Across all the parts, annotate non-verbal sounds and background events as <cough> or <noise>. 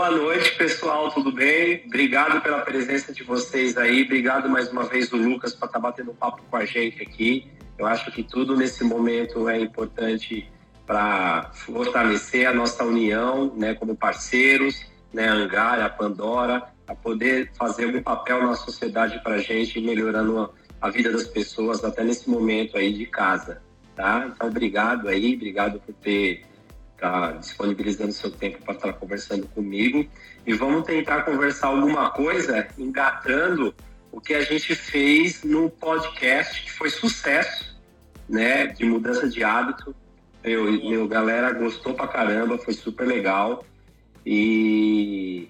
Boa noite, pessoal, tudo bem? Obrigado pela presença de vocês aí. Obrigado mais uma vez, o Lucas, por estar batendo papo com a gente aqui. Eu acho que tudo nesse momento é importante para fortalecer a nossa união, né, como parceiros, né, a Angar, a Pandora, a poder fazer algum papel na sociedade para a gente, melhorando a vida das pessoas até nesse momento aí de casa, tá? Então, obrigado aí, obrigado por ter tá disponibilizando seu tempo para estar conversando comigo e vamos tentar conversar alguma coisa engatando o que a gente fez no podcast que foi sucesso, né, de mudança de hábito. Meu, meu galera gostou pra caramba, foi super legal e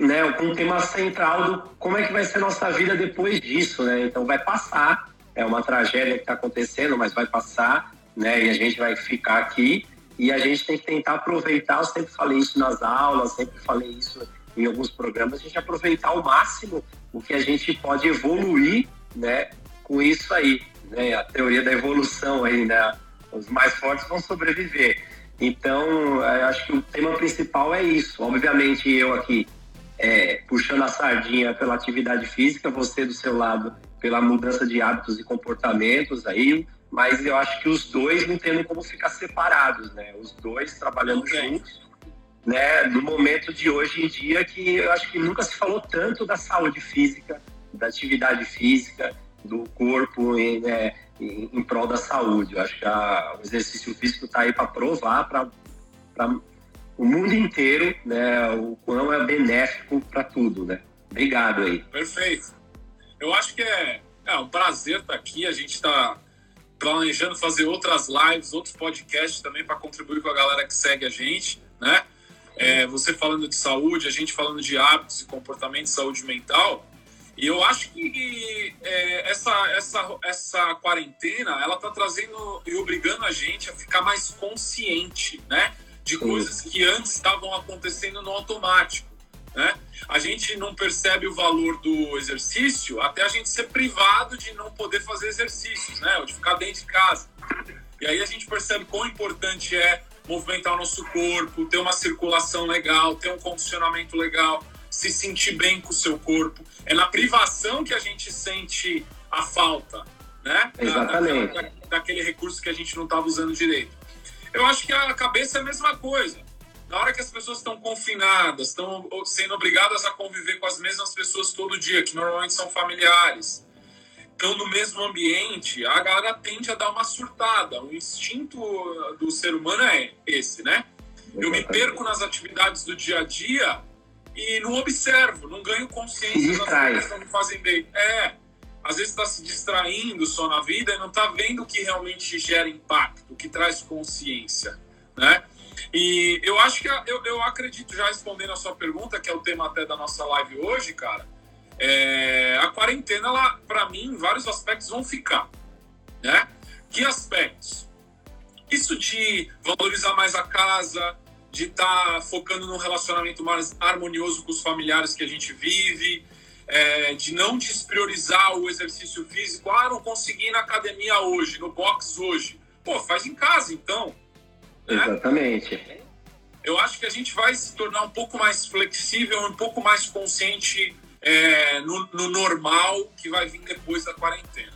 né, com um tema central do como é que vai ser nossa vida depois disso, né? Então vai passar, é uma tragédia que está acontecendo, mas vai passar, né? E a gente vai ficar aqui e a gente tem que tentar aproveitar. Eu sempre falei isso nas aulas, sempre falei isso em alguns programas. A gente aproveitar ao máximo o que a gente pode evoluir, né? Com isso aí, né? A teoria da evolução aí, né? Os mais fortes vão sobreviver. Então, acho que o tema principal é isso. Obviamente, eu aqui é, puxando a sardinha pela atividade física, você do seu lado pela mudança de hábitos e comportamentos aí, mas eu acho que os dois não tendo como ficar separados, né? Os dois trabalhando juntos, né? No momento de hoje em dia que eu acho que nunca se falou tanto da saúde física, da atividade física, do corpo, né? em, em prol da saúde. Eu acho que a, o exercício físico está aí para provar para o mundo inteiro né, o quão é benéfico para tudo. Né? Obrigado aí. Perfeito. Eu acho que é, é um prazer estar tá aqui. A gente está planejando fazer outras lives, outros podcasts também para contribuir com a galera que segue a gente, né? É, você falando de saúde, a gente falando de hábitos e comportamento de saúde mental. E eu acho que é, essa, essa, essa quarentena, ela tá trazendo e obrigando a gente a ficar mais consciente, né? De coisas que antes estavam acontecendo no automático, né? A gente não percebe o valor do exercício até a gente ser privado de não poder fazer exercícios, né? Ou de ficar dentro de casa. E aí a gente percebe quão importante é movimentar o nosso corpo, ter uma circulação legal, ter um condicionamento legal se sentir bem com o seu corpo. É na privação que a gente sente a falta, né? Exatamente. Da, daquela, daquele recurso que a gente não estava usando direito. Eu acho que a cabeça é a mesma coisa. Na hora que as pessoas estão confinadas, estão sendo obrigadas a conviver com as mesmas pessoas todo dia, que normalmente são familiares, estão no mesmo ambiente, a galera tende a dar uma surtada. O instinto do ser humano é esse, né? Eu me perco nas atividades do dia a dia e não observo, não ganho consciência das coisas que me fazem bem. É, às vezes está se distraindo só na vida e não está vendo o que realmente gera impacto, o que traz consciência, né? E eu acho que eu, eu acredito, já respondendo a sua pergunta, que é o tema até da nossa live hoje, cara, é, a quarentena, para mim, vários aspectos vão ficar, né? Que aspectos? Isso de valorizar mais a casa, de estar tá focando num relacionamento mais harmonioso com os familiares que a gente vive, é, de não despriorizar o exercício físico. Ah, não consegui ir na academia hoje, no box hoje. Pô, faz em casa então. Né? Exatamente. Eu acho que a gente vai se tornar um pouco mais flexível, um pouco mais consciente é, no, no normal que vai vir depois da quarentena.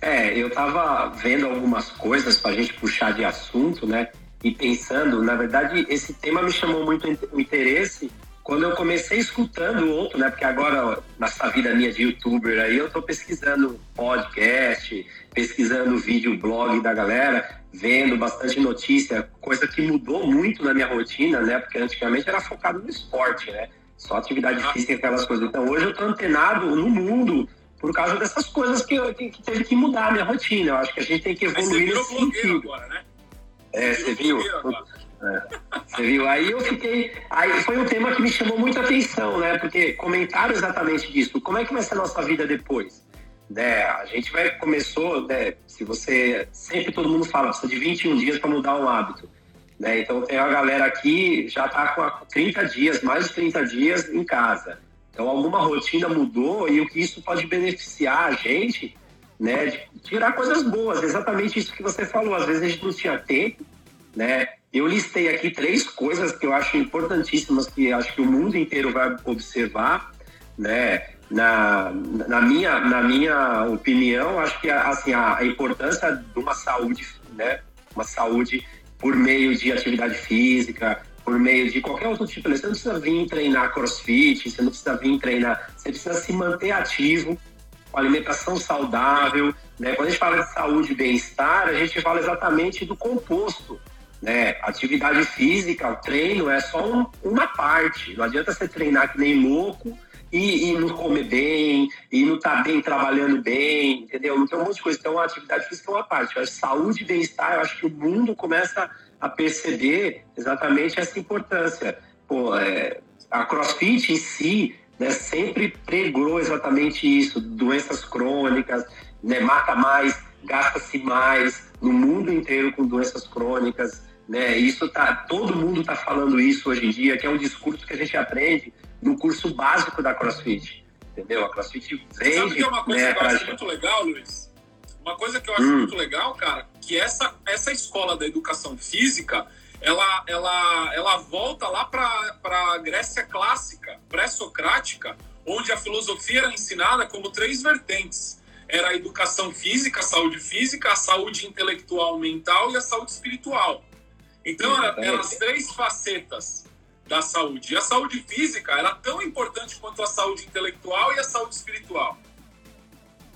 É, eu tava vendo algumas coisas para a gente puxar de assunto, né? e pensando, na verdade, esse tema me chamou muito o interesse quando eu comecei escutando outro, né? Porque agora, nessa vida minha de youtuber aí, eu tô pesquisando podcast, pesquisando vídeo, blog da galera, vendo bastante notícia, coisa que mudou muito na minha rotina, né? Porque antigamente era focado no esporte, né? Só atividade física, aquelas coisas. Então hoje eu tô antenado no mundo por causa dessas coisas que, eu, que, que teve que mudar a minha rotina. Eu acho que a gente tem que evoluir nesse sentido. Agora, né? É, você viu? É, você viu? Aí eu fiquei. Aí foi um tema que me chamou muita atenção, né? Porque comentaram exatamente disso. Como é que vai ser a nossa vida depois? Né? A gente vai começou, né? Se você. Sempre todo mundo fala, precisa de 21 dias para mudar um hábito. Né? Então tem a galera aqui já está com 30 dias, mais de 30 dias em casa. Então alguma rotina mudou e o que isso pode beneficiar a gente né? De tirar coisas boas, exatamente isso que você falou. Às vezes a gente não tinha tempo, né? Eu listei aqui três coisas que eu acho importantíssimas, que acho que o mundo inteiro vai observar, né? Na, na, minha, na minha opinião, acho que assim, a, a importância de uma saúde, né? Uma saúde por meio de atividade física, por meio de qualquer outro tipo de Você não precisa vir treinar crossfit, você não precisa vir treinar, você precisa se manter ativo, com alimentação saudável. Né? Quando a gente fala de saúde e bem-estar, a gente fala exatamente do composto. Né? Atividade física, o treino é só um, uma parte. Não adianta você treinar que nem louco e, e não comer bem, e não estar tá bem trabalhando bem, entendeu? Tem um monte de coisa. Então, a atividade física é uma parte. A saúde e bem-estar, eu acho que o mundo começa a perceber exatamente essa importância. Pô, é, a CrossFit em si né, sempre pregou exatamente isso, doenças crônicas, né, mata mais, gasta-se mais no mundo inteiro com doenças crônicas, né? Isso tá, todo mundo está falando isso hoje em dia, que é um discurso que a gente aprende no curso básico da CrossFit, entendeu? A CrossFit vende. Sabe que é uma coisa né, que eu acho muito legal, Luiz? Uma coisa que eu acho hum. muito legal, cara, que essa essa escola da educação física ela, ela, ela volta lá para a Grécia clássica, pré-socrática, onde a filosofia era ensinada como três vertentes. Era a educação física, a saúde física, a saúde intelectual mental e a saúde espiritual. Então, eram era as três facetas da saúde. E a saúde física era tão importante quanto a saúde intelectual e a saúde espiritual.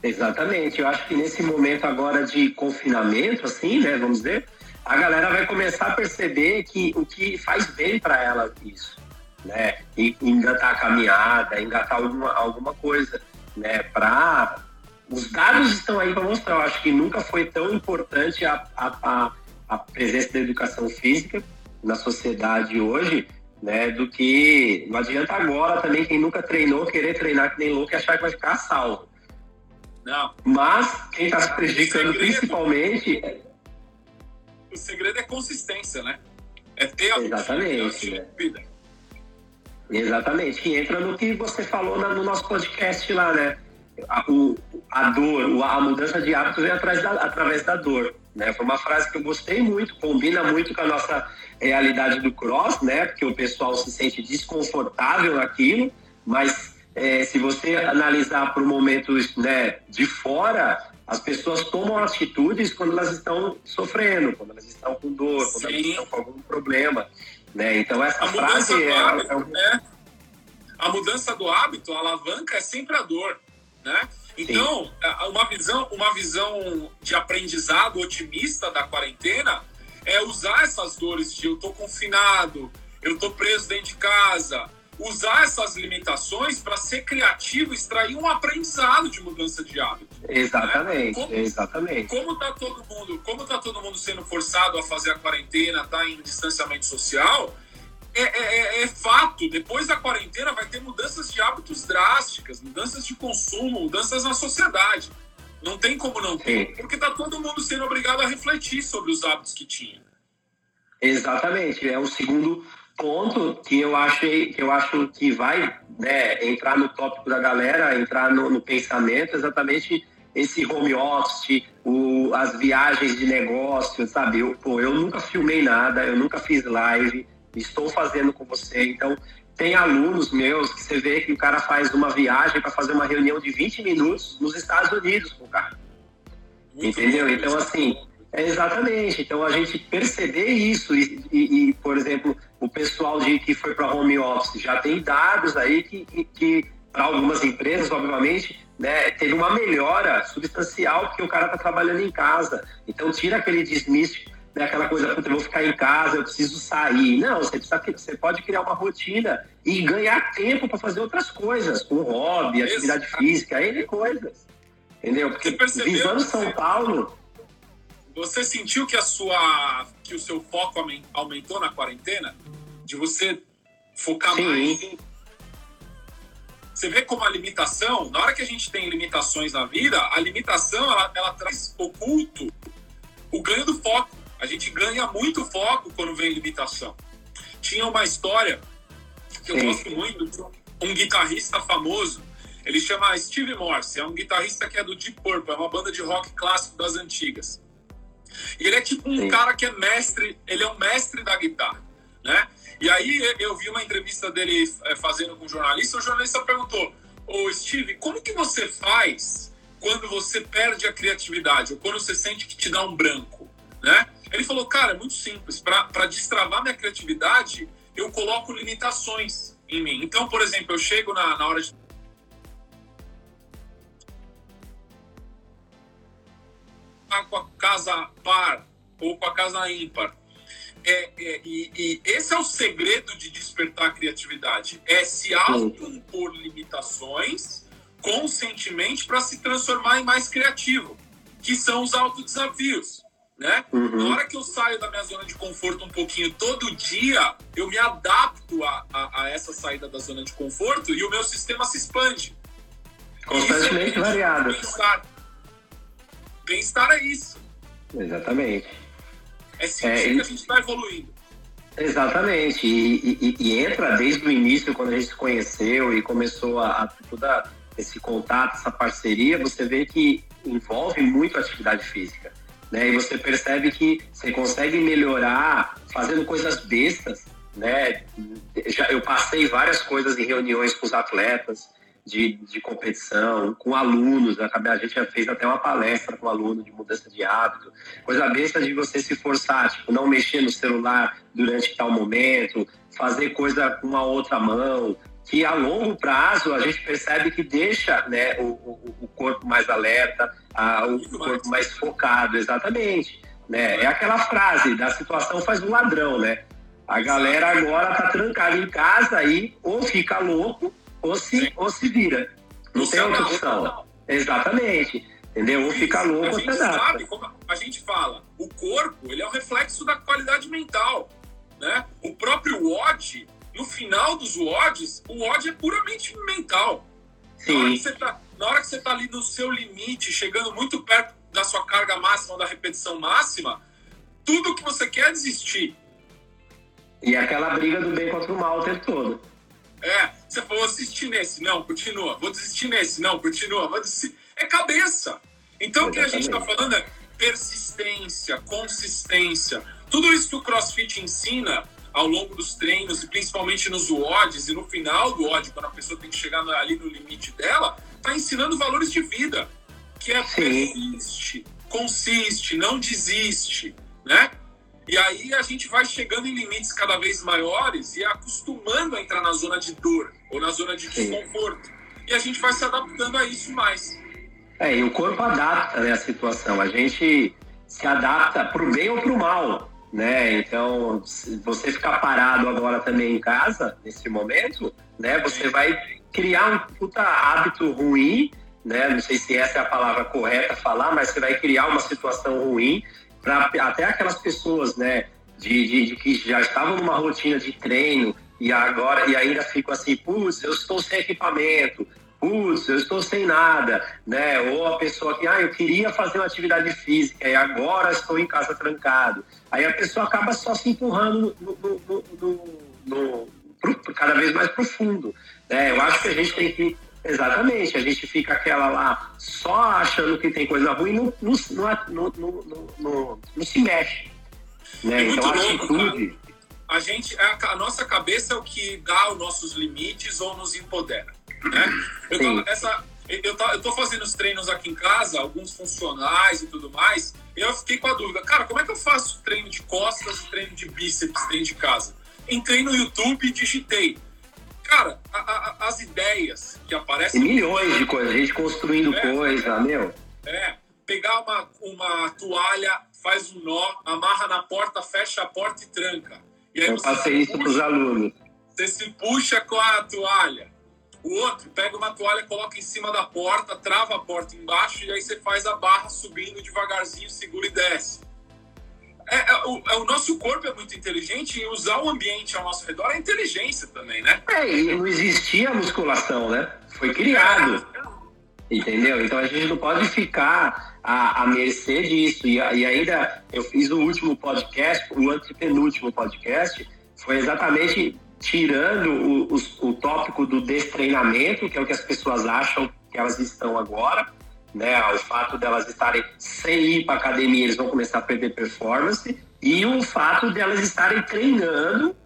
Exatamente. Eu acho que nesse momento agora de confinamento, assim, né, vamos dizer, a galera vai começar a perceber que o que faz bem para ela isso, né? E engatar a caminhada, engatar alguma, alguma coisa, né? Para os dados estão aí para mostrar. Eu acho que nunca foi tão importante a, a, a, presença da educação física na sociedade hoje, né? Do que não adianta agora também quem nunca treinou querer treinar que nem louco e achar que vai ficar salvo. Não. Mas quem está se prejudicando principalmente o segredo é consistência, né? É ter a Exatamente. Né? Exatamente. Que entra no que você falou no nosso podcast lá, né? A, o, a dor, a mudança de hábito vem através da, através da dor. Né? Foi uma frase que eu gostei muito, combina muito com a nossa realidade do cross, né? Porque o pessoal se sente desconfortável naquilo, mas é, se você analisar por momentos né, de fora, as pessoas tomam atitudes quando elas estão sofrendo, quando elas estão com dor, Sim. quando elas estão com algum problema. Né? Então, essa a frase é, hábito, é, né? A mudança do hábito, a alavanca é sempre a dor. Né? Então. É, uma visão, uma visão de aprendizado otimista da quarentena é usar essas dores de eu estou confinado, eu estou preso dentro de casa, usar essas limitações para ser criativo, extrair um aprendizado de mudança de hábito. Exatamente, né? como, exatamente. Como tá todo mundo, como tá todo mundo sendo forçado a fazer a quarentena, tá em distanciamento social, é, é, é, é fato, depois da quarentena vai ter mudanças de hábitos drásticas, mudanças de consumo, mudanças na sociedade. Não tem como não ter, porque tá todo mundo sendo obrigado a refletir sobre os hábitos que tinha. Exatamente, é o segundo ponto que eu achei que eu acho que vai né, entrar no tópico da galera, entrar no, no pensamento, exatamente esse home office, o, as viagens de negócio, sabe? Eu, pô, eu nunca filmei nada, eu nunca fiz live, estou fazendo com você. Então, tem alunos meus que você vê que o cara faz uma viagem para fazer uma reunião de 20 minutos nos Estados Unidos com o cara. Entendeu? Então, assim, é exatamente. Então, a gente perceber isso e, e, e por exemplo, o pessoal de, que foi para home office já tem dados aí que, que, que para algumas empresas, obviamente, né, teve uma melhora substancial porque o cara está trabalhando em casa. Então, tira aquele dismiss, né, aquela coisa, eu vou ficar em casa, eu preciso sair. Não, você, precisa, você pode criar uma rotina e ganhar tempo para fazer outras coisas, com hobby, atividade física, N coisas. Entendeu? Porque visando São Paulo, você sentiu que a sua que o seu foco aumentou na quarentena? De você focar Sim. mais você vê como a limitação, na hora que a gente tem limitações na vida, a limitação ela, ela traz oculto o ganho do foco. A gente ganha muito foco quando vem limitação. Tinha uma história que eu Sim. gosto muito, um guitarrista famoso, ele chama Steve Morse, é um guitarrista que é do Deep Purple, é uma banda de rock clássico das antigas. E ele é tipo um Sim. cara que é mestre, ele é um mestre da guitarra, né? E aí eu vi uma entrevista dele é, fazendo com um jornalista, o jornalista perguntou, ô Steve, como que você faz quando você perde a criatividade, ou quando você sente que te dá um branco, né? Ele falou, cara, é muito simples, para destravar minha criatividade, eu coloco limitações em mim. Então, por exemplo, eu chego na, na hora de com a casa par ou com a casa ímpar. É, é, e, e, esse é o segredo de despertar a criatividade: é se auto-impor limitações conscientemente para se transformar em mais criativo, que são os autodesafios. Né? Uhum. Na hora que eu saio da minha zona de conforto um pouquinho todo dia, eu me adapto a, a, a essa saída da zona de conforto e o meu sistema se expande. Constantemente é variado. Bem-estar é isso. Exatamente. É sentir é, que a gente está evoluindo. Exatamente. E, e, e, entra desde o início, quando a gente se conheceu e começou a, a toda esse contato, essa parceria, você vê que envolve muito a atividade física. Né? E você percebe que você consegue melhorar fazendo coisas bestas. Né? Já, eu passei várias coisas em reuniões com os atletas, de, de competição, com alunos. A gente já fez até uma palestra com aluno de mudança de hábito. Coisa besta de você se forçar, tipo, não mexer no celular durante tal momento, fazer coisa com a outra mão, que a longo prazo a gente percebe que deixa né, o, o, o corpo mais alerta, a, o corpo mais focado, exatamente. Né? É aquela frase da situação faz um ladrão, né? A galera agora tá trancada em casa aí ou fica louco ou se, ou se vira. Não tem outra opção. Exatamente. Entendeu? Ou fica louco ou se como a gente fala, o corpo ele é o reflexo da qualidade mental. Né? O próprio WOD, no final dos WODs, o WOD é puramente mental. Sim. Na hora, que você tá, na hora que você tá ali no seu limite, chegando muito perto da sua carga máxima, da repetição máxima, tudo que você quer é desistir. E aquela briga do bem contra o mal o tempo todo. É, você falou, assistir nesse, não, continua. Vou desistir nesse, não, continua. Vou desistir. É cabeça. Então o que a gente está falando é persistência, consistência. Tudo isso que o CrossFit ensina ao longo dos treinos, e principalmente nos WODs, e no final do WOD, quando a pessoa tem que chegar ali no limite dela, está ensinando valores de vida, que é persiste, consiste, não desiste, né? E aí a gente vai chegando em limites cada vez maiores e acostumando a entrar na zona de dor ou na zona de desconforto. E a gente vai se adaptando a isso mais. É, e o corpo adapta né, a situação. A gente se adapta para o bem ou para o mal. Né? Então, se você ficar parado agora também em casa, nesse momento, né, você vai criar um puta hábito ruim, né? Não sei se essa é a palavra correta falar, mas você vai criar uma situação ruim para até aquelas pessoas, né, de, de, de, que já estavam numa rotina de treino e agora e ainda ficam assim, putz, eu estou sem equipamento, putz, eu estou sem nada, né? Ou a pessoa que, ah, eu queria fazer uma atividade física e agora estou em casa trancado. Aí a pessoa acaba só se empurrando no, no, no, pro, cada vez mais profundo. Né? Eu acho que a gente tem que Exatamente, a gente fica aquela lá só achando que tem coisa ruim e não, não, não, não, se mexe. Né? É então a atitude. A, gente, a, a, nossa cabeça é o que dá os nossos limites ou nos empodera. Né? Eu, tô, essa, eu, tô, eu tô fazendo os treinos aqui em casa, alguns funcionais e tudo mais, e eu fiquei com a dúvida, cara, como é que eu faço treino de costas e treino de bíceps dentro de casa? Entrei no YouTube e digitei Cara, a, a, as ideias que aparecem. Milhões de coisas, a gente construindo é, coisa, é, meu. É, pegar uma, uma toalha, faz um nó, amarra na porta, fecha a porta e tranca. E aí Eu passei isso para os alunos. Você se puxa com a toalha. O outro pega uma toalha, coloca em cima da porta, trava a porta embaixo e aí você faz a barra subindo devagarzinho, segura e desce. É, é, o, é, o, nosso corpo é muito inteligente e usar o ambiente ao nosso redor é inteligência também, né? É, e não existia musculação, né? Foi criado. Entendeu? Então a gente não pode ficar à, à mercê disso. E, e, ainda eu fiz o último podcast, o antepenúltimo podcast, foi exatamente tirando o, o, o tópico do destreinamento, que é o que as pessoas acham que elas estão agora, né? O fato delas estarem sem ir para academia, eles vão começar a perder performance. E o fato delas estarem treinando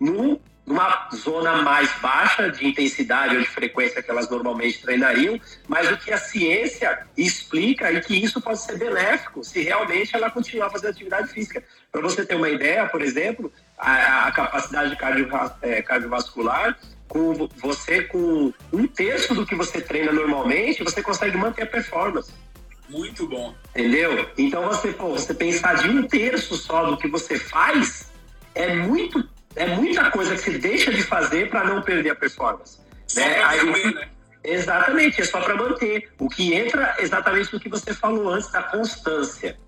num numa zona mais baixa de intensidade ou de frequência que elas normalmente treinariam, mas o que a ciência explica é que isso pode ser benéfico se realmente ela continuar fazendo atividade física. Para você ter uma ideia, por exemplo, a, a capacidade é, cardiovascular, com você com um terço do que você treina normalmente, você consegue manter a performance. Muito bom. Entendeu? Então você, pô, você pensar de um terço só do que você faz é muito é muita coisa que você deixa de fazer para não perder a performance. Só né? Aí, né? Exatamente, é só para manter. O que entra exatamente no que você falou antes da constância.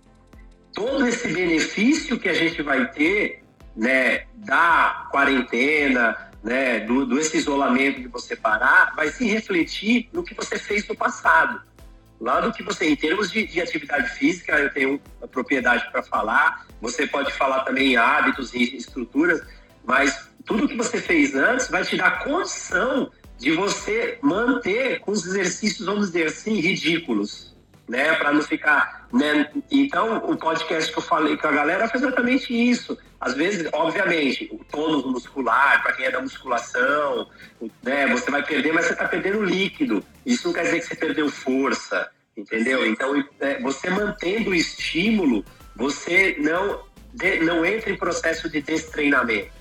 Todo esse benefício que a gente vai ter, né, da quarentena, né, do, do esse isolamento de você parar, vai se refletir no que você fez no passado. Lá do que você, em termos de, de atividade física, eu tenho propriedade para falar. Você pode falar também em hábitos e estruturas mas tudo que você fez antes vai te dar condição de você manter com os exercícios, vamos dizer assim, ridículos, né? Para não ficar, né? Então, o podcast que eu falei com a galera foi exatamente isso. Às vezes, obviamente, o tônus muscular, para quem é da musculação, né? Você vai perder, mas você está perdendo líquido. Isso não quer dizer que você perdeu força, entendeu? Então, é, você mantendo o estímulo, você não, não entra em processo de destreinamento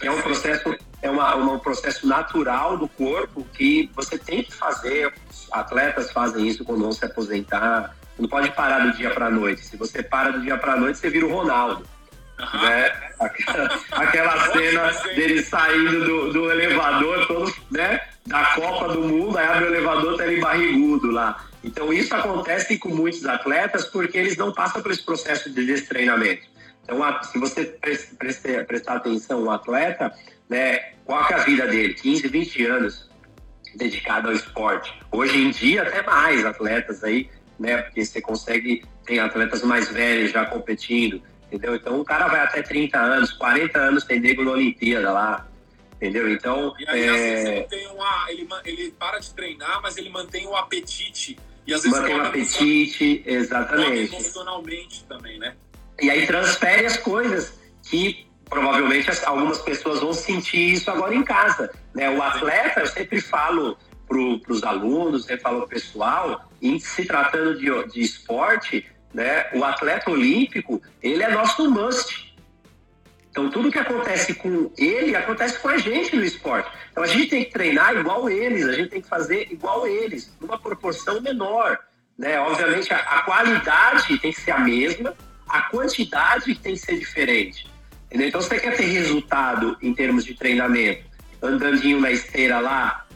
é um processo é uma, uma, um processo natural do corpo que você tem que fazer. Atletas fazem isso quando vão se aposentar. Não pode parar do dia para noite. Se você para do dia para noite, você vira o Ronaldo. Uhum. Né? Aquela, aquela cena dele saindo do, do, elevador, todo, né? Da Copa do Mundo, aí abre o elevador, tá ele barrigudo lá. Então isso acontece com muitos atletas porque eles não passam por esse processo de destreinamento. Então, se você prestar, prestar atenção no atleta, né, qual é a vida dele? 15, 20 anos dedicado ao esporte. Hoje em dia, até mais atletas aí, né? Porque você consegue, tem atletas mais velhos já competindo, entendeu? Então, o cara vai até 30 anos, 40 anos tem nego na Olimpíada lá, entendeu? Então. E aí, é... ele, tem uma, ele, ele para de treinar, mas ele mantém o apetite. E às vezes mantém o apetite, exatamente. Emocionalmente também, né? E aí transfere as coisas que provavelmente algumas pessoas vão sentir isso agora em casa. Né? O atleta, eu sempre falo para os alunos, sempre falo para o pessoal, em se tratando de, de esporte, né? o atleta olímpico, ele é nosso must. Então, tudo que acontece com ele, acontece com a gente no esporte. Então, a gente tem que treinar igual eles, a gente tem que fazer igual eles, numa proporção menor. Né? Obviamente, a, a qualidade tem que ser a mesma, a quantidade tem que ser diferente. Entendeu? Então, se você quer ter resultado em termos de treinamento, andandinho na esteira lá,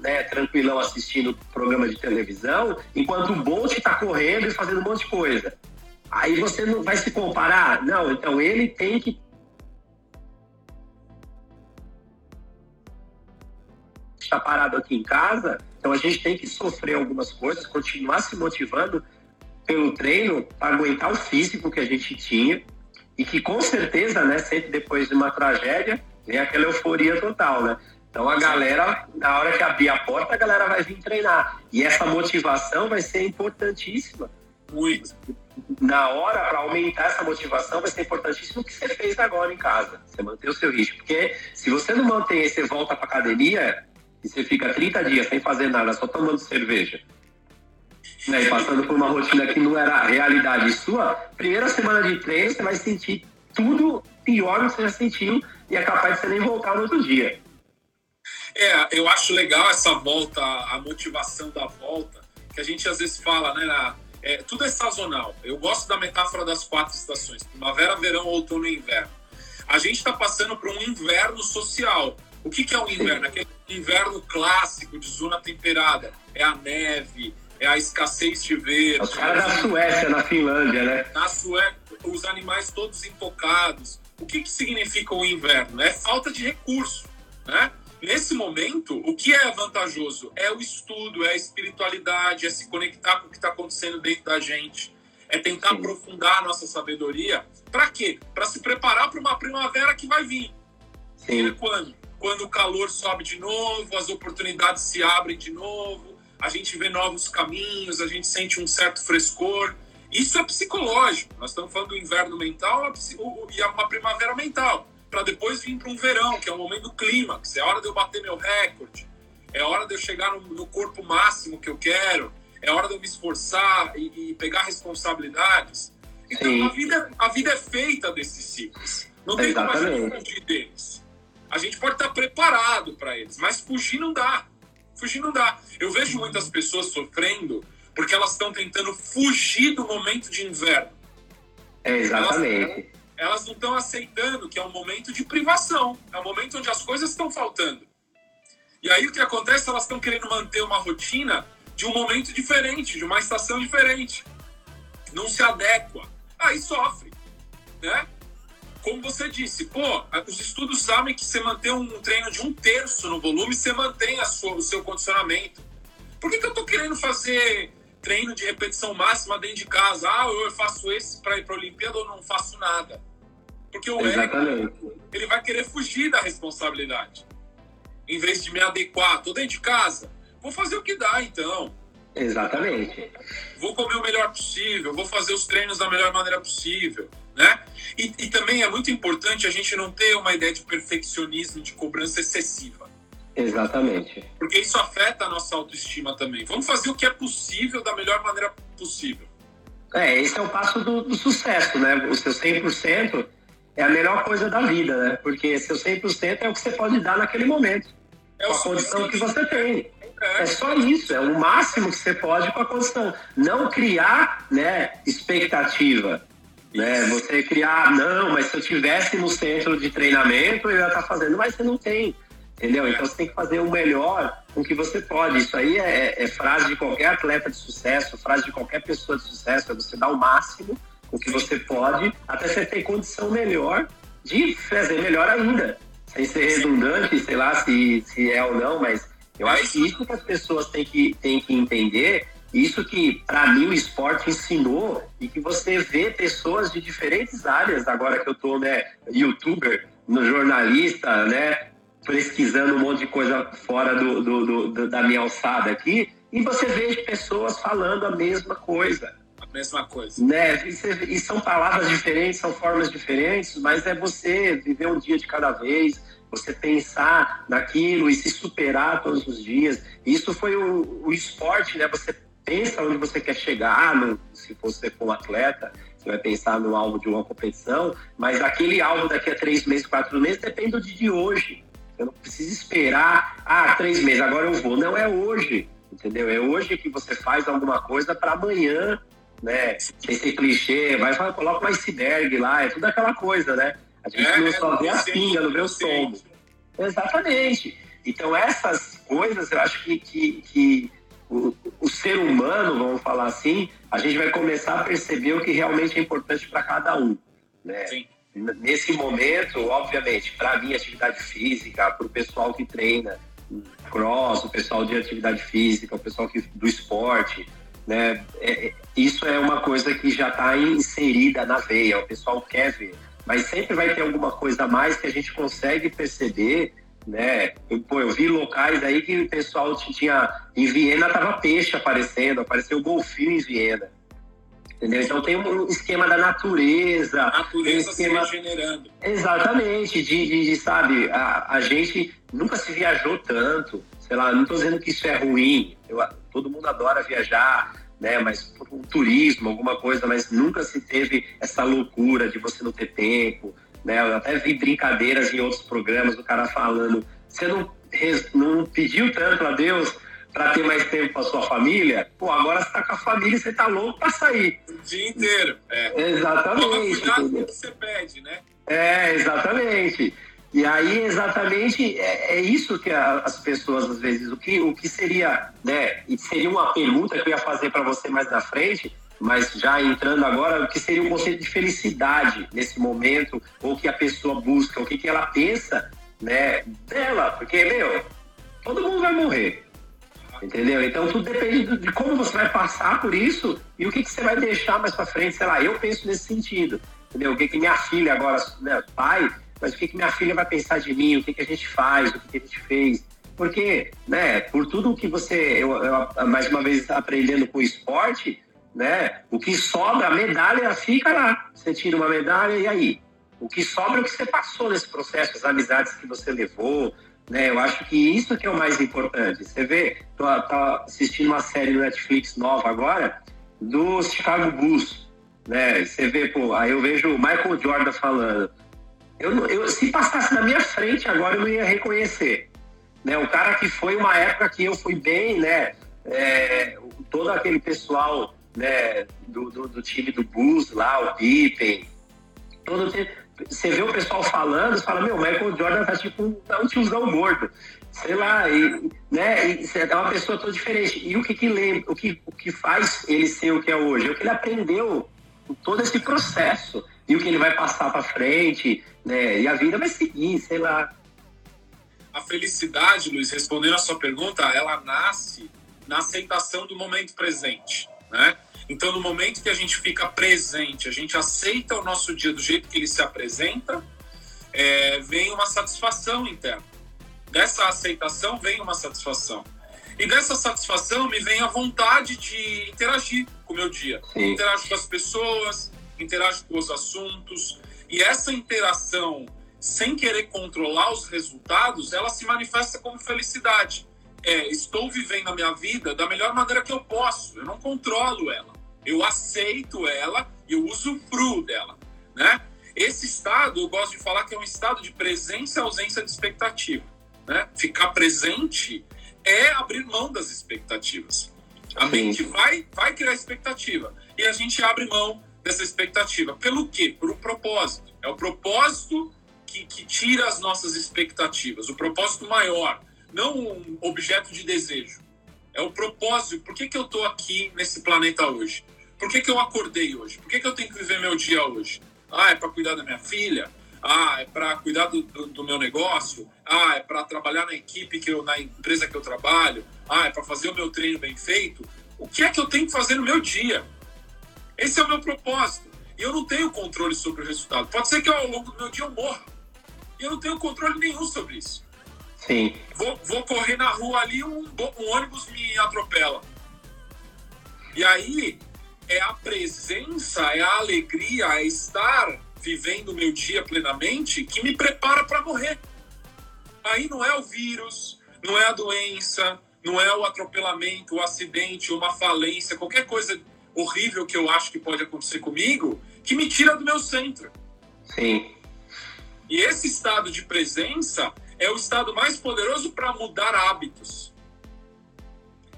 né, tranquilão assistindo programa de televisão, enquanto o Bolt está correndo e fazendo um monte de coisa. Aí você não vai se comparar? Não, então ele tem que está parado aqui em casa, então a gente tem que sofrer algumas coisas, continuar se motivando pelo treino para aguentar o físico que a gente tinha e que com certeza, né, sempre depois de uma tragédia, vem aquela euforia total, né? Então a galera, na hora que abrir a porta, a galera vai vir treinar. E essa motivação vai ser importantíssima. Muito. Na hora, para aumentar essa motivação, vai ser importantíssimo o que você fez agora em casa. Você manter o seu ritmo. Porque se você não mantém, você volta para academia e você fica 30 dias sem fazer nada, só tomando cerveja né, e passando por uma rotina que não era realidade sua, primeira semana de treino você vai sentir tudo pior do que você já sentiu e é capaz de você nem voltar no outro dia. É, eu acho legal essa volta, a motivação da volta, que a gente às vezes fala, né? Na, é, tudo é sazonal. Eu gosto da metáfora das quatro estações: primavera, verão, outono e inverno. A gente está passando por um inverno social. O que, que é um inverno? Aquele inverno clássico de zona temperada. É a neve, é a escassez de ver. Os caras da Suécia, na Finlândia, né? Na Suécia, os animais todos intocados. O que, que significa o inverno? É falta de recurso, né? Nesse momento, o que é vantajoso? É o estudo, é a espiritualidade, é se conectar com o que está acontecendo dentro da gente, é tentar Sim. aprofundar a nossa sabedoria. Para quê? Para se preparar para uma primavera que vai vir. Sim. E quando? Quando o calor sobe de novo, as oportunidades se abrem de novo, a gente vê novos caminhos, a gente sente um certo frescor. Isso é psicológico. Nós estamos falando do inverno mental e uma primavera mental, para depois vir para um verão, que é o momento do clímax, é hora de eu bater meu recorde, é hora de eu chegar no, no corpo máximo que eu quero, é hora de eu me esforçar e, e pegar responsabilidades. Então a vida, a vida é feita desses ciclos. Não tem Exatamente. como a gente fugir deles. A gente pode estar preparado para eles, mas fugir não dá. Fugir não dá. Eu vejo muitas pessoas sofrendo porque elas estão tentando fugir do momento de inverno. É exatamente. Elas, elas não estão aceitando que é um momento de privação, é um momento onde as coisas estão faltando. E aí o que acontece? Elas estão querendo manter uma rotina de um momento diferente, de uma estação diferente. Não se adequa. Aí sofre, né? Como você disse, pô, os estudos sabem que você manter um treino de um terço no volume, você mantém a sua, o seu condicionamento. Por que, que eu tô querendo fazer treino de repetição máxima dentro de casa. Ah, eu faço esse para ir para a Olimpíada ou não faço nada. Porque o Exatamente. ele vai querer fugir da responsabilidade. Em vez de me adequar, tô dentro de casa, vou fazer o que dá então. Exatamente. Vou comer o melhor possível, vou fazer os treinos da melhor maneira possível, né? E, e também é muito importante a gente não ter uma ideia de perfeccionismo, de cobrança excessiva. Exatamente. Porque isso afeta a nossa autoestima também. Vamos fazer o que é possível da melhor maneira possível. É, esse é o passo do, do sucesso, né? O seu 100% é a melhor coisa da vida, né? Porque seu 100% é o que você pode dar naquele momento. É com a condição que você tem. É. é. só isso, é o máximo que você pode com a condição. Não criar né, expectativa. Né? Você criar, não, mas se eu tivesse no centro de treinamento, eu ia estar fazendo, mas você não tem. Entendeu? Então você tem que fazer o melhor com o que você pode. Isso aí é, é, frase de qualquer atleta de sucesso, frase de qualquer pessoa de sucesso, é você dar o máximo com que você pode, até você ter condição melhor de fazer melhor ainda. Sem ser redundante, sei lá se, se é ou não, mas eu acho que isso que as pessoas têm que, têm que entender, isso que para mim o esporte ensinou e que você vê pessoas de diferentes áreas, agora que eu tô, né, youtuber, no jornalista, né, pesquisando um monte de coisa fora do, do, do, da minha alçada aqui, e você vê pessoas falando a mesma coisa. A mesma coisa. Né? E, e são palavras diferentes, são formas diferentes, mas é você viver um dia de cada vez, você pensar naquilo e se superar todos os dias. Isso foi o, o esporte, né? Você pensa onde você quer chegar, no, se você for um atleta, você vai pensar no alvo de uma competição, mas aquele alvo daqui a três meses, quatro meses, depende do dia de hoje. Eu não preciso esperar, ah, três meses, agora eu vou. Não é hoje, entendeu? É hoje que você faz alguma coisa para amanhã, né? Sem ser clichê, vai falar, coloca um iceberg lá, é tudo aquela coisa, né? A gente é, não só vê a pinga, não vê o som. Exatamente. Então, essas coisas, eu acho que, que, que o, o, ser humano, vamos falar assim, a gente vai começar a perceber o que realmente é importante para cada um. Né? Sim nesse momento, obviamente, para mim, atividade física, para o pessoal que treina cross, o pessoal de atividade física, o pessoal que, do esporte, né? É, é isso é uma coisa que já está inserida na veia, o pessoal quer ver. Mas sempre vai ter alguma coisa a mais que a gente consegue perceber, né? Eu, pô, eu vi locais aí que o pessoal tinha. Em Viena tava peixe aparecendo, apareceu golfinho em Viena. Entendeu? Então tem um esquema da natureza. A natureza um esquema... se regenerando. Exatamente, de, de, de, sabe, a, a gente nunca se viajou tanto. Sei lá, não estou dizendo que isso é ruim. Eu, todo mundo adora viajar, né? Mas um turismo, alguma coisa, mas nunca se teve essa loucura de você não ter tempo. Né? Eu até vi brincadeiras em outros programas do cara falando, você não, não pediu tanto a Deus para ter mais tempo com a sua família, pô, agora você tá com a família e você tá louco para sair. O dia inteiro. É. Exatamente. Toma cuidado que você pede, né? É, exatamente. E aí, exatamente, é, é isso que a, as pessoas, às vezes, o que, o que seria, né, e seria uma pergunta que eu ia fazer para você mais na frente, mas já entrando agora, o que seria o conceito de felicidade nesse momento, ou que a pessoa busca, o que, que ela pensa, né, dela, porque, meu, todo mundo vai morrer, Entendeu? Então tudo depende de como você vai passar por isso e o que, que você vai deixar mais para frente. Sei lá, eu penso nesse sentido. Entendeu? O que, que minha filha agora, né, pai, mas o que, que minha filha vai pensar de mim, o que, que a gente faz, o que, que a gente fez. Porque, né, por tudo que você, eu, eu, mais uma vez aprendendo com o esporte, né, o que sobra, a medalha fica lá. Você tira uma medalha e aí? O que sobra é o que você passou nesse processo, as amizades que você levou, né? Eu acho que isso que é o mais importante. Você vê, tô, tô assistindo uma série no Netflix nova agora, do Chicago Bulls, né? Você vê, pô, aí eu vejo o Michael Jordan falando. Eu, eu, se passasse na minha frente agora, eu não ia reconhecer. Né? O cara que foi uma época que eu fui bem, né? É, todo aquele pessoal né, do, do, do, time do Bulls lá, o Pippen, todo, você vê o pessoal falando, você fala, meu, Michael Jordan tá tipo um, tá um tiozão gordo. Sei lá, e, né? E é uma pessoa toda diferente. E o que, que lembra, o que, o que faz ele ser o que é hoje? É o que ele aprendeu todo esse processo. E o que ele vai passar para frente, né? E a vida vai seguir, sei lá. A felicidade, Luiz, respondendo a sua pergunta, ela nasce na aceitação do momento presente, né? Então, no momento que a gente fica presente, a gente aceita o nosso dia do jeito que ele se apresenta, é, vem uma satisfação interna. Dessa aceitação vem uma satisfação. E dessa satisfação me vem a vontade de interagir com o meu dia. Sim. Interajo com as pessoas, interajo com os assuntos. E essa interação, sem querer controlar os resultados, ela se manifesta como felicidade. É, estou vivendo a minha vida da melhor maneira que eu posso. Eu não controlo ela eu aceito ela e eu usufruo dela, né? Esse estado, eu gosto de falar que é um estado de presença e ausência de expectativa, né? Ficar presente é abrir mão das expectativas. A mente vai, vai criar expectativa e a gente abre mão dessa expectativa. Pelo quê? Por um propósito. É o propósito que, que tira as nossas expectativas, o propósito maior, não um objeto de desejo. É o propósito. Por que, que eu estou aqui nesse planeta hoje? Por que, que eu acordei hoje? Por que, que eu tenho que viver meu dia hoje? Ah, é para cuidar da minha filha? Ah, é para cuidar do, do, do, meu negócio? Ah, é para trabalhar na equipe que eu, na empresa que eu trabalho? Ah, é para fazer o meu treino bem feito? O que é que eu tenho que fazer no meu dia? Esse é o meu propósito. E eu não tenho controle sobre o resultado. Pode ser que ao longo do meu dia eu morra. E eu não tenho controle nenhum sobre isso. Sim. Vou, vou correr na rua ali, um, um ônibus me atropela. E aí, é a presença, é a alegria, é estar vivendo o meu dia plenamente que me prepara para morrer. Aí não é o vírus, não é a doença, não é o atropelamento, o acidente, uma falência, qualquer coisa horrível que eu acho que pode acontecer comigo, que me tira do meu centro. Sim. E esse estado de presença é o estado mais poderoso para mudar hábitos.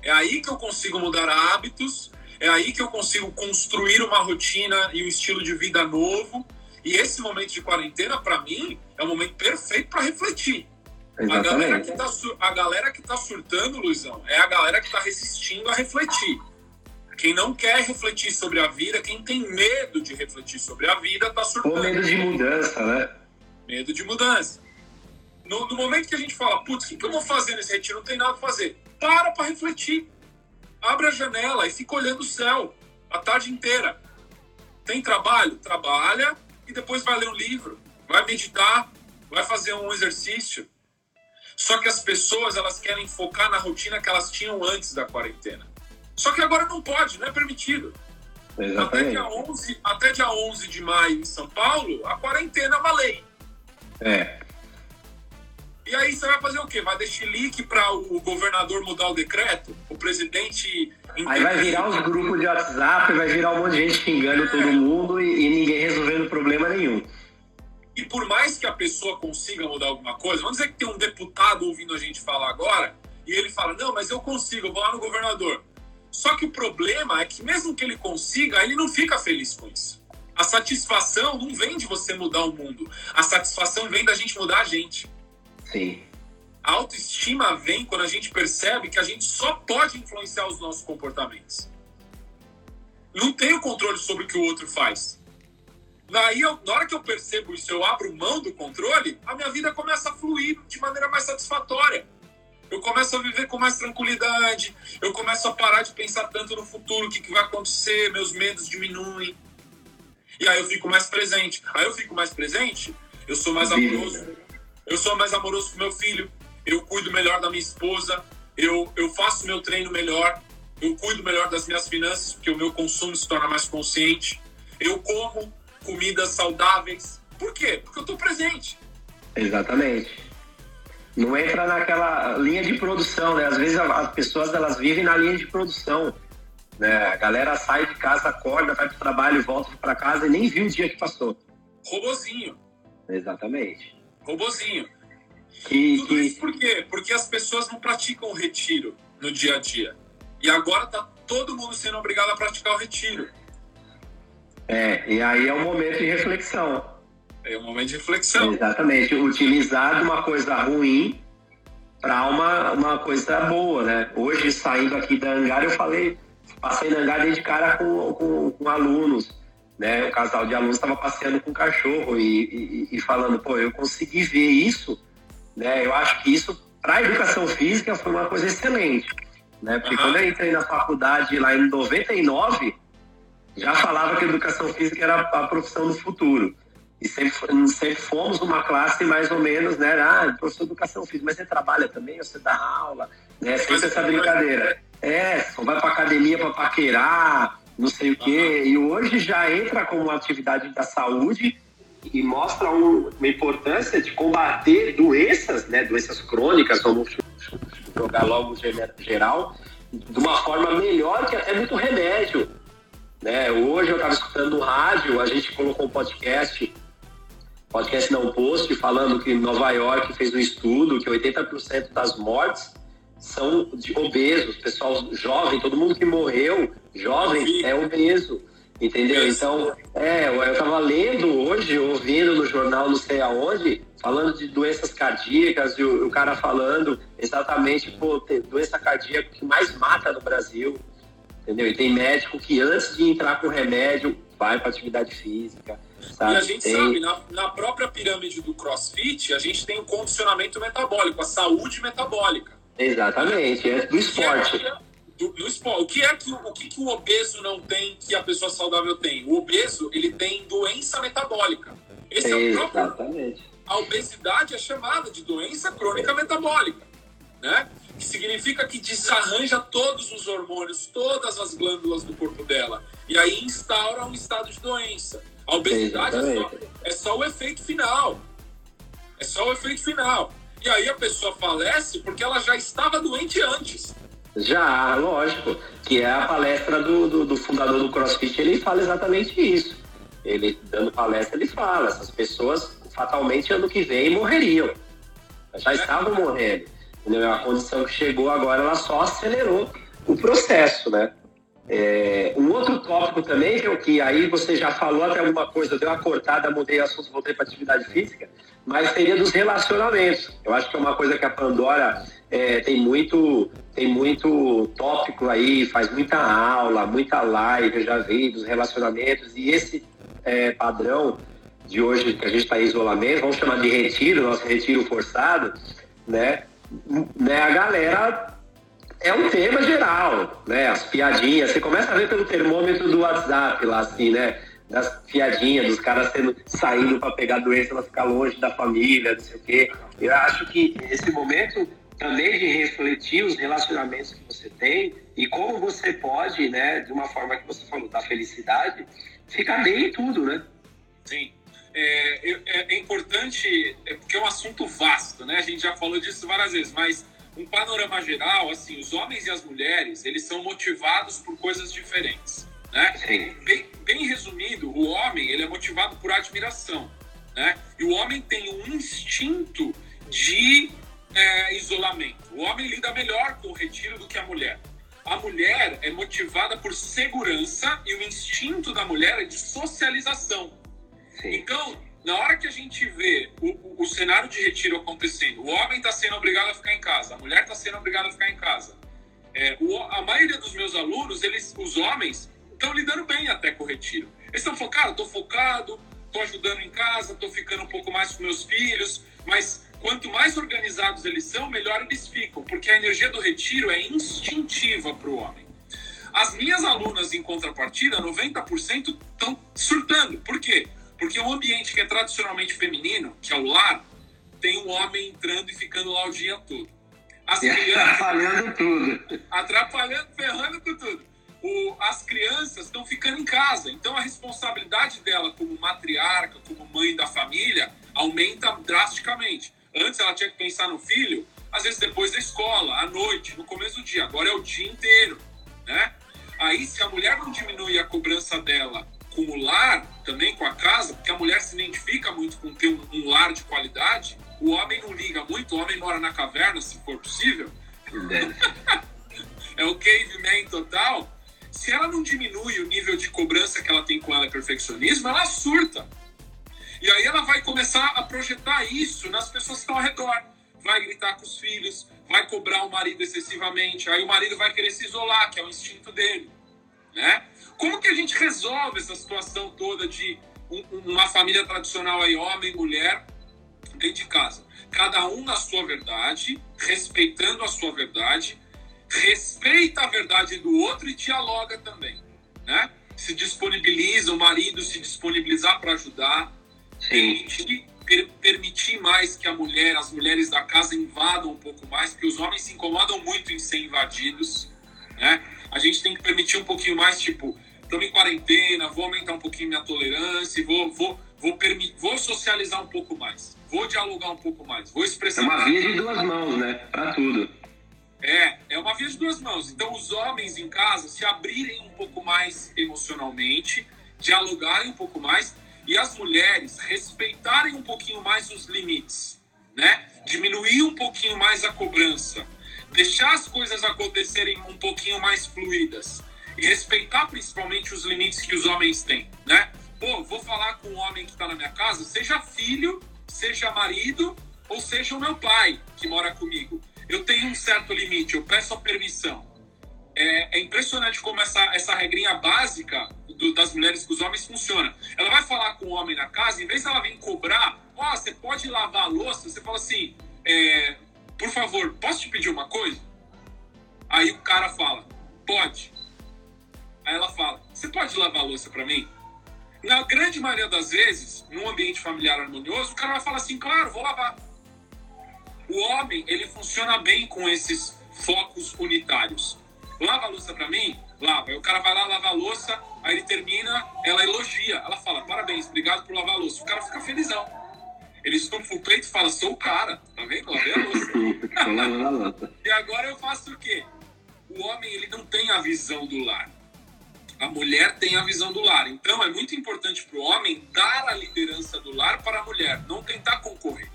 É aí que eu consigo mudar hábitos é aí que eu consigo construir uma rotina e um estilo de vida novo. E esse momento de quarentena, para mim, é um momento perfeito para refletir. A galera, que tá, a galera que tá surtando, Luizão, é a galera que tá resistindo a refletir. Quem não quer refletir sobre a vida, quem tem medo de refletir sobre a vida, tá surtando. Ou medo de mudança, né? Medo de mudança. No, no momento que a gente fala, putz, o que, que eu vou fazer nesse retiro? Não tem nada para fazer. Para para refletir abre a janela e fica olhando o céu a tarde inteira. Tem trabalho? Trabalha e depois vai ler um livro, vai meditar, vai fazer um exercício. Só que as pessoas elas querem focar na rotina que elas tinham antes da quarentena. Só que agora não pode, não é permitido. Até dia, 11, até dia 11 de maio em São Paulo, a quarentena é uma lei. É. E aí você vai fazer o quê? Vai dar chilique para o governador mudar o decreto? O presidente. Aí vai virar os <laughs> grupos de WhatsApp, vai virar um monte de gente xingando é. todo mundo e, e, ninguém resolvendo problema nenhum. E por mais que a pessoa consiga mudar alguma coisa, vamos dizer que tem um deputado ouvindo a gente falar agora e ele fala: Não, mas eu consigo, eu vou lá no governador. Só que o problema é que, mesmo que ele consiga, ele não fica feliz com isso. A satisfação não vem de você mudar o mundo, a satisfação vem da gente mudar a gente. Sim. A autoestima vem quando a gente percebe que a gente só pode influenciar os nossos comportamentos. Não tenho controle sobre o que o outro faz. Daí, eu, na hora que eu percebo isso, eu abro mão do controle, a minha vida começa a fluir de maneira mais satisfatória. Eu começo a viver com mais tranquilidade, eu começo a parar de pensar tanto no futuro, o que, que vai acontecer, meus medos diminuem. E aí eu fico mais presente. Aí eu fico mais presente, eu sou mais amoroso, eu sou mais amoroso com meu filho, eu cuido melhor da minha esposa, eu, eu faço meu treino melhor, eu cuido melhor das minhas finanças, porque o meu consumo se torna mais consciente, eu como comidas saudáveis. Por quê? Porque eu estou presente. Exatamente. Não entra naquela linha de produção, né? Às vezes as pessoas elas vivem na linha de produção. Né? A galera sai de casa, acorda, vai para o trabalho, volta para casa e nem viu o dia que passou. Robozinho. Exatamente. Robozinho. Que, Tudo que... isso por quê? Porque as pessoas não praticam o retiro no dia a dia. E agora tá todo mundo sendo obrigado a praticar o retiro. É, e aí é um momento de reflexão. É um momento de reflexão. Exatamente. Utilizar de uma coisa ruim para uma, uma coisa boa, né? Hoje, saindo aqui da Angar, eu falei, passei na Angar de cara com, com, com alunos né? O casal de alunos estava passeando com o cachorro e, e, e, falando, pô, eu consegui ver isso, né? Eu acho que isso para a educação física foi uma coisa excelente, né? Porque uhum. quando eu entrei na faculdade lá em 99, já falava que a educação física era a profissão do futuro. E sempre, sempre fomos uma classe mais ou menos, né? Ah, professor de educação física, mas você trabalha também, você dá aula, né? Sempre essa brincadeira. É, só vai para academia para paquerar, não sei o quê. E hoje já entra como atividade da saúde e mostra um, uma importância de combater doenças, né, doenças crônicas, vamos jogar logo geral, de uma forma melhor que até muito remédio. Né? Hoje eu estava escutando rádio, a gente colocou um podcast, podcast não post, falando que Nova York fez um estudo que 80% das mortes são obesos, pessoal jovem, todo mundo que morreu jovem é obeso, entendeu? Então, é, eu estava lendo hoje, ouvindo no jornal não sei aonde, falando de doenças cardíacas e o, o cara falando exatamente, pô, doença cardíaca que mais mata no Brasil, entendeu? E tem médico que antes de entrar com remédio vai para atividade física. Sabe? E a gente tem... sabe, na, na própria pirâmide do CrossFit, a gente tem o condicionamento metabólico, a saúde metabólica. Exatamente, é do esporte. Do, do, esporte. O que é que o que, que o obeso não tem que a pessoa saudável tem? O obeso ele tem doença metabólica. Esse é, é o próprio. Exatamente. A obesidade é chamada de doença crônica metabólica, né? Que significa que desarranja todos os hormônios, todas as glândulas do corpo dela e aí instaura um estado de doença. A obesidade é só, é só o efeito final. É só o efeito final. E aí a pessoa falece porque ela já estava doente antes. Já, lógico. Que é a palestra do, do, do, fundador do CrossFit, ele fala exatamente isso. Ele, dando palestra, ele fala, essas pessoas fatalmente ano que vem morreriam. Já estavam morrendo. Entendeu? A condição que chegou agora, ela só acelerou o processo, né? É, um outro tópico também, que, é que aí você já falou até alguma coisa, eu dei uma cortada, mudei o assunto, voltei para atividade física, mas seria dos relacionamentos. Eu acho que é uma coisa que a Pandora é, tem muito tem muito tópico aí, faz muita aula, muita live, eu já vi dos relacionamentos, e esse é, padrão de hoje, que a gente está em isolamento, vamos chamar de retiro, nosso retiro forçado, né? né a galera é um tema geral, né? As piadinhas. Você começa a ver pelo termômetro do WhatsApp lá, assim, né? Das piadinhas, dos caras sendo, saindo para pegar doença para ficar longe da família, não sei o quê. Eu acho que esse momento também de refletir os relacionamentos que você tem e como você pode, né, de uma forma que você falou, da felicidade, ficar bem em tudo, né? Sim. É, é, é importante, é porque é um assunto vasto, né? A gente já falou disso várias vezes, mas um panorama geral, assim, os homens e as mulheres, eles são motivados por coisas diferentes, né? Bem, bem resumido, o homem, ele é motivado por admiração, né? E o homem tem um instinto de é, isolamento. O homem lida melhor com o retiro do que a mulher. A mulher é motivada por segurança e o instinto da mulher é de socialização. Sim. Então, na hora que a gente vê o, o, cenário de retiro acontecendo, o homem está sendo obrigado a ficar em casa, a mulher está sendo obrigada a ficar em casa. É, o, a maioria dos meus alunos, eles, os homens, estão lidando bem até com o retiro. Eles estão focados, estou focado, estou ajudando em casa, estou ficando um pouco mais com meus filhos, mas quanto mais organizados eles são, melhor eles ficam, porque a energia do retiro é instintiva para o homem. As minhas alunas, em contrapartida, 90% estão surtando. Por quê? Porque o ambiente que é tradicionalmente feminino, que é o lar, tem um homem entrando e ficando lá o dia todo. As crianças, atrapalhando tudo. Atrapalhando, ferrando com tudo. O, as crianças estão ficando em casa, então a responsabilidade dela como matriarca, como mãe da família, aumenta drasticamente. Antes ela tinha que pensar no filho, às vezes depois da escola, à noite, no começo do dia. Agora é o dia inteiro, né? Aí, se a mulher não diminui a cobrança dela com o lar, também com a casa, porque a mulher se identifica muito com ter um, um lar de qualidade, o homem não liga muito, o homem mora na caverna, se for possível. <laughs> é o caveman total. Se ela não diminui o nível de cobrança que ela tem com ela, é perfeccionismo, ela surta. E aí ela vai começar a projetar isso nas pessoas que estão ao redor. Vai gritar com os filhos, vai cobrar o marido excessivamente, aí o marido vai querer se isolar, que é o instinto dele. Né? Como que a gente resolve essa situação toda de uma família tradicional aí, homem, mulher, dentro de casa? Cada um na sua verdade, respeitando a sua verdade, respeita a verdade do outro e dialoga também, né? Se disponibiliza, o marido se disponibilizar para ajudar, permitir, per, permitir mais que a mulher, as mulheres da casa invadam um pouco mais, porque os homens se incomodam muito em ser invadidos, né? A gente tem que permitir um pouquinho mais, tipo, estamos em quarentena, vou aumentar um pouquinho minha tolerância, vou, vou, vou, vou socializar um pouco mais, vou dialogar um pouco mais, vou expressar. É uma via de duas mãos, né? Para tudo. É, é uma via de duas mãos. Então, os homens em casa se abrirem um pouco mais emocionalmente, dialogarem um pouco mais e as mulheres respeitarem um pouquinho mais os limites, né? Diminuir um pouquinho mais a cobrança, deixar as coisas acontecerem um pouquinho mais fluidas e respeitar principalmente os limites que os homens têm, né? Pô, vou falar com o homem que está na minha casa, seja filho, seja marido ou seja o meu pai que mora comigo. Eu tenho um certo limite, eu peço a permissão. É, é impressionante como essa, essa regrinha básica do, das mulheres com os homens funciona. Ela vai falar com o homem na casa, em vez de ela vir cobrar, ó, oh, você pode lavar a louça, você fala assim, é, por favor, posso te pedir uma coisa? Aí o cara fala, pode. Aí ela fala, você pode lavar a louça para mim? Na grande maioria das vezes, num ambiente familiar harmonioso, o cara vai falar assim, claro, vou lavar. O homem, ele funciona bem com esses focos unitários. Lava a louça para mim? Lava. Aí o cara vai lá, lava a louça, aí ele termina, ela elogia. Ela fala, parabéns, obrigado por lavar a louça. O cara fica felizão. Ele estufa o peito e fala, sou o cara. Tá vendo? Lavei <laughs> a louça. e agora eu faço o quê? O homem, ele não tem a visão do lar. A mulher tem a visão do lar. Então, é muito importante para o homem dar a liderança do lar para a mulher, não tentar concorrer.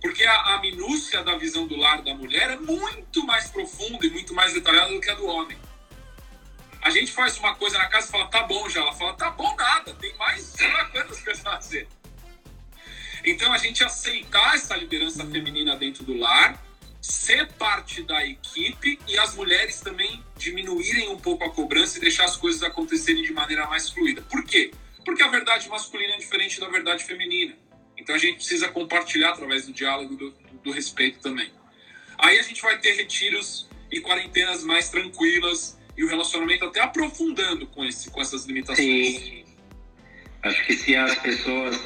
Porque a, a minúcia da visão do lar da mulher é muito mais profunda e muito mais detalhada do que a do homem. A gente faz uma coisa na casa e fala, tá bom já. Ela fala, tá bom nada, tem mais coisas a fazer. Então a gente aceitar essa liderança feminina dentro do lar, ser parte da equipe e as mulheres também diminuírem um pouco a cobrança e deixar as coisas acontecerem de maneira mais fluida. Por quê? Porque a verdade masculina é diferente da verdade feminina. Então a gente precisa compartilhar através do diálogo, do, do respeito também. Aí a gente vai ter retiros e quarentenas mais tranquilas e o relacionamento até aprofundando com, esse, com essas limitações. Sim. Acho que se as pessoas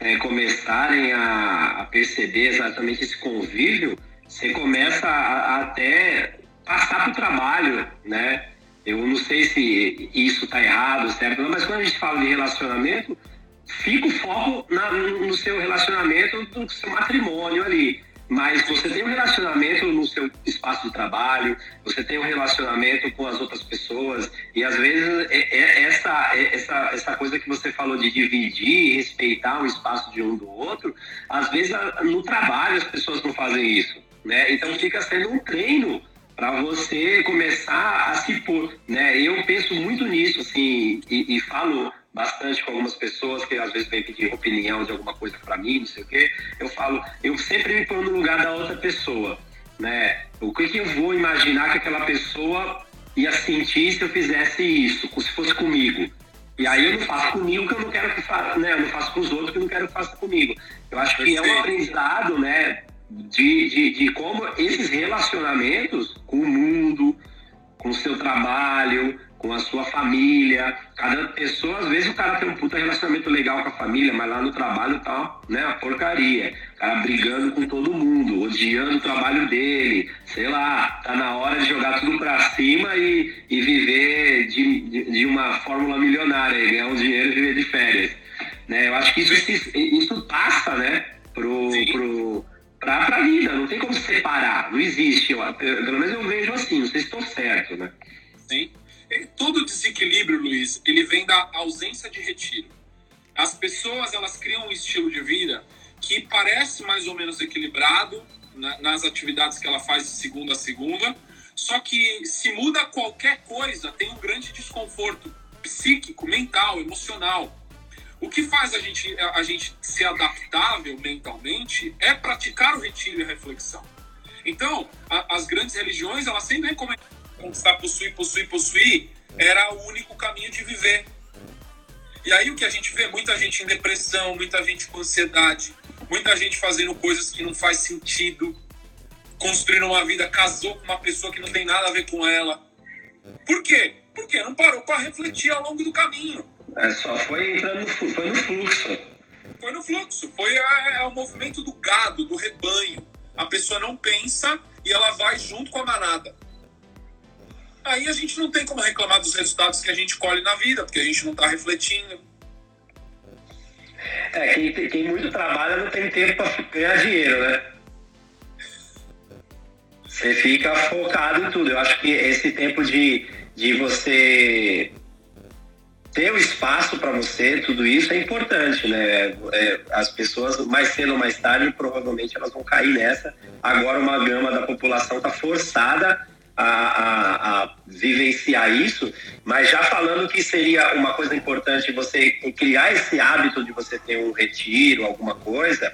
é, começarem a, a, perceber exatamente esse convívio, você começa a, a até passar para o trabalho, né? Eu não sei se isso está errado, certo? Mas quando a gente fala de relacionamento, fica o foco na, no seu relacionamento, no seu matrimônio ali. Mas você tem um relacionamento no seu espaço de trabalho, você tem um relacionamento com as outras pessoas, e às vezes é, é essa, é essa, essa coisa que você falou de dividir, respeitar o espaço de um do outro, às vezes no trabalho as pessoas não fazem isso. Né? Então fica sendo um treino para você começar a se pôr. Né? Eu penso muito nisso, assim, e, e falo bastante com algumas pessoas que às vezes vêm pedir opinião de alguma coisa para mim, não sei o quê. Eu falo, eu sempre me ponho no lugar da outra pessoa, né? O que, que eu vou imaginar que aquela pessoa ia sentir se eu fizesse isso, se fosse comigo? E aí eu não faço comigo que eu não quero que faça, né? Eu não faço com os outros que eu não quero que faça comigo. Eu acho que é um aprendizado, né? De, de, de como esses relacionamentos com o mundo, com o seu trabalho, com a sua família, cada pessoa, às vezes o cara tem um puta relacionamento legal com a família, mas lá no trabalho tá, né, a porcaria. O cara brigando com todo mundo, odiando o trabalho dele, sei lá, tá na hora de jogar tudo pra cima e, e viver de, de, de uma fórmula milionária, ganhar um dinheiro e viver de férias. Né? Eu acho que isso, isso passa, né, pro, pro, pra, pra vida, não tem como separar, não existe. Eu, pelo menos eu vejo assim, não sei se estou certo, né? Sim. Todo desequilíbrio, Luiz, ele vem da ausência de retiro. As pessoas, elas criam um estilo de vida que parece mais ou menos equilibrado nas atividades que ela faz de segunda a segunda, só que se muda qualquer coisa, tem um grande desconforto psíquico, mental, emocional. O que faz a gente, a gente ser adaptável mentalmente é praticar o retiro e a reflexão. Então, a, as grandes religiões, elas sempre recomendam conquistar, possuir, possuir, possuir, era o único caminho de viver. E aí o que a gente vê? Muita gente em depressão, muita gente com ansiedade, muita gente fazendo coisas que não faz sentido, construindo uma vida, casou com uma pessoa que não tem nada a ver com ela. Por quê? Porque não parou para refletir ao longo do caminho. É, só foi entrando no, foi no fluxo. Foi no fluxo, foi a, é o movimento do gado, do rebanho. A pessoa não pensa e ela vai junto com a manada aí a gente não tem como reclamar dos resultados que a gente colhe na vida, porque a gente não está refletindo. É, quem, quem muito trabalha não tem tempo para ganhar dinheiro, né? Você fica focado em tudo. Eu acho que esse tempo de, de você ter o espaço para você, tudo isso é importante, né? É, as pessoas, mais cedo ou mais tarde, provavelmente elas vão cair nessa. Agora, uma gama da população está forçada a, a, a, vivenciar isso, mas já falando que seria uma coisa importante você criar esse hábito de você ter um retiro, alguma coisa,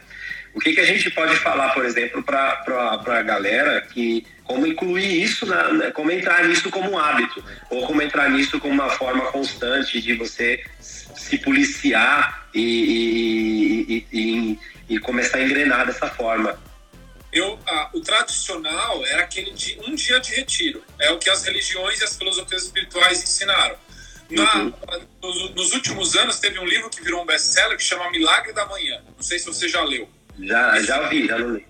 o que, que a gente pode falar, por exemplo, para a galera que como incluir isso, na, como entrar nisso como um hábito, ou como entrar nisso como uma forma constante de você se policiar e, e, e, e começar a engrenar dessa forma eu, ah, o tradicional era aquele de um dia de retiro. É o que as religiões e as filosofias espirituais ensinaram. Na, uhum. nos, nos, últimos anos teve um livro que virou um best-seller que chama Milagre da Manhã. Não sei se você já leu. Já, esse, já ouvi, já li.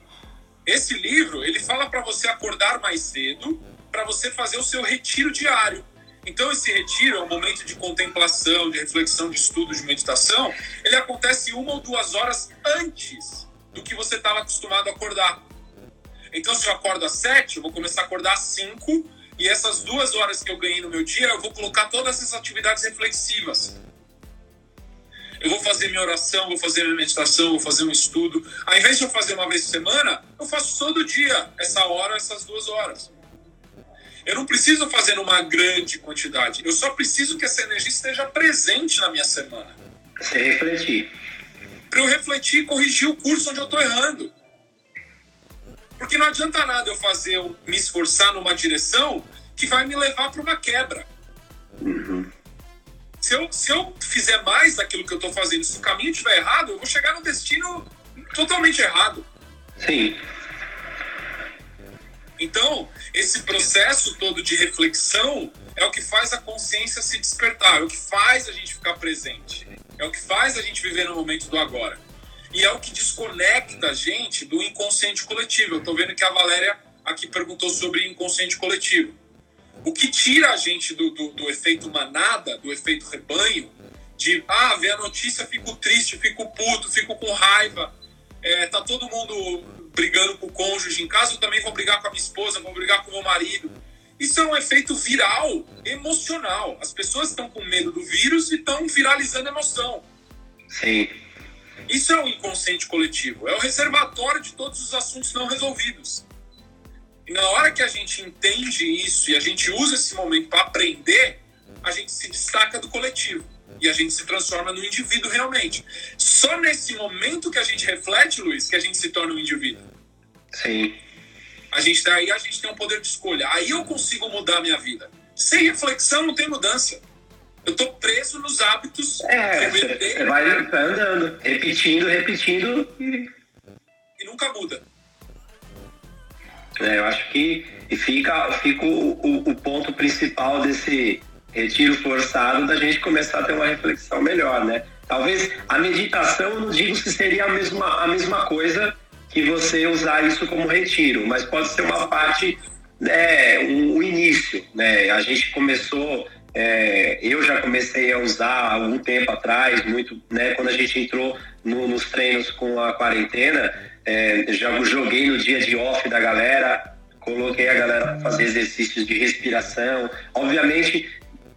Esse livro, ele fala para você acordar mais cedo, para você fazer o seu retiro diário. Então, esse retiro é um momento de contemplação, de reflexão, de estudo, de meditação. Ele acontece uma ou duas horas antes do que você estava acostumado a acordar. Então, se eu acordo às sete, eu vou começar a acordar às cinco, e essas duas horas que eu ganhei no meu dia, eu vou colocar todas essas atividades reflexivas. Eu vou fazer minha oração, vou fazer minha meditação, vou fazer um estudo. Ao invés de eu fazer uma vez por semana, eu faço todo dia, essa hora, essas duas horas. Eu não preciso fazer numa grande quantidade. Eu só preciso que essa energia esteja presente na minha semana. Você refletir. Para eu refletir e corrigir o curso onde eu estou errando. Porque não adianta nada eu fazer, eu me esforçar numa direção que vai me levar para uma quebra. Uhum. Se, eu, se eu fizer mais daquilo que eu estou fazendo, se o caminho estiver errado, eu vou chegar no destino totalmente errado. Sim. Então, esse processo todo de reflexão é o que faz a consciência se despertar, é o que faz a gente ficar presente, é o que faz a gente viver no momento do agora. E é o que desconecta a gente do inconsciente coletivo. Eu estou vendo que a Valéria aqui perguntou sobre inconsciente coletivo. O que tira a gente do, do, do efeito manada, do efeito rebanho, de ah, ver a notícia, fico triste, fico puto, fico com raiva, é, tá todo mundo brigando com o cônjuge em casa, eu também vou brigar com a minha esposa, vou brigar com o meu marido. Isso é um efeito viral, emocional. As pessoas estão com medo do vírus e estão viralizando emoção. Sim. Isso é o inconsciente coletivo, é o reservatório de todos os assuntos não resolvidos. E na hora que a gente entende isso e a gente usa esse momento para aprender, a gente se destaca do coletivo e a gente se transforma no indivíduo realmente. Só nesse momento que a gente reflete, Luiz, que a gente se torna um indivíduo. Sim. A gente aí a gente tem um poder de escolha. Aí eu consigo mudar a minha vida. Sem reflexão não tem mudança. Eu tô preso nos hábitos. É, você vai andando, repetindo, repetindo e. E nunca muda. É, eu acho que fica, fica o, o, o, ponto principal desse, retiro forçado da gente começar a ter uma reflexão melhor, né? Talvez a meditação, eu não digo se seria a mesma, a mesma coisa que você usar isso como retiro, mas pode ser uma parte, né, um início, né? A gente começou, é, eu já comecei a usar algum tempo atrás, muito, né, quando a gente entrou no, nos treinos com a quarentena, é, já joguei no dia de off da galera, coloquei a galera para fazer exercícios de respiração, obviamente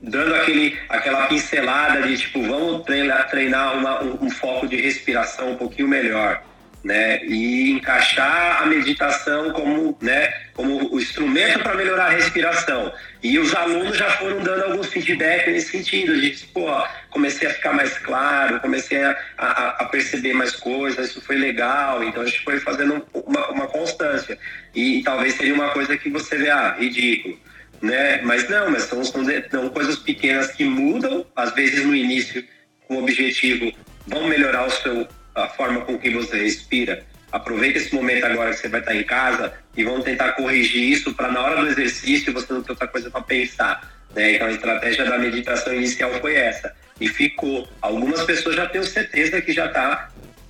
dando aquele, aquela pincelada de tipo, vamos treinar, treinar uma, um, um foco de respiração um pouquinho melhor né? E encaixar a meditação como, né, como o instrumento para melhorar a respiração. E os alunos já foram dando alguns feedback nesse sentido, de pô, comecei a ficar mais claro, comecei a, a, a, perceber mais coisas, isso foi legal. Então a gente foi fazendo uma, uma constância. E, talvez seria uma coisa que você vê, ah, ridículo. Né? Mas não, mas são, são, são coisas pequenas que mudam, às vezes no início, com o objetivo, vão melhorar o seu a forma com que você respira. Aproveita esse momento agora que você vai estar em casa e vamos tentar corrigir isso para na hora do exercício você não ter outra coisa para pensar. Né? Então a estratégia da meditação inicial foi essa e ficou. Algumas pessoas já tenho certeza que já está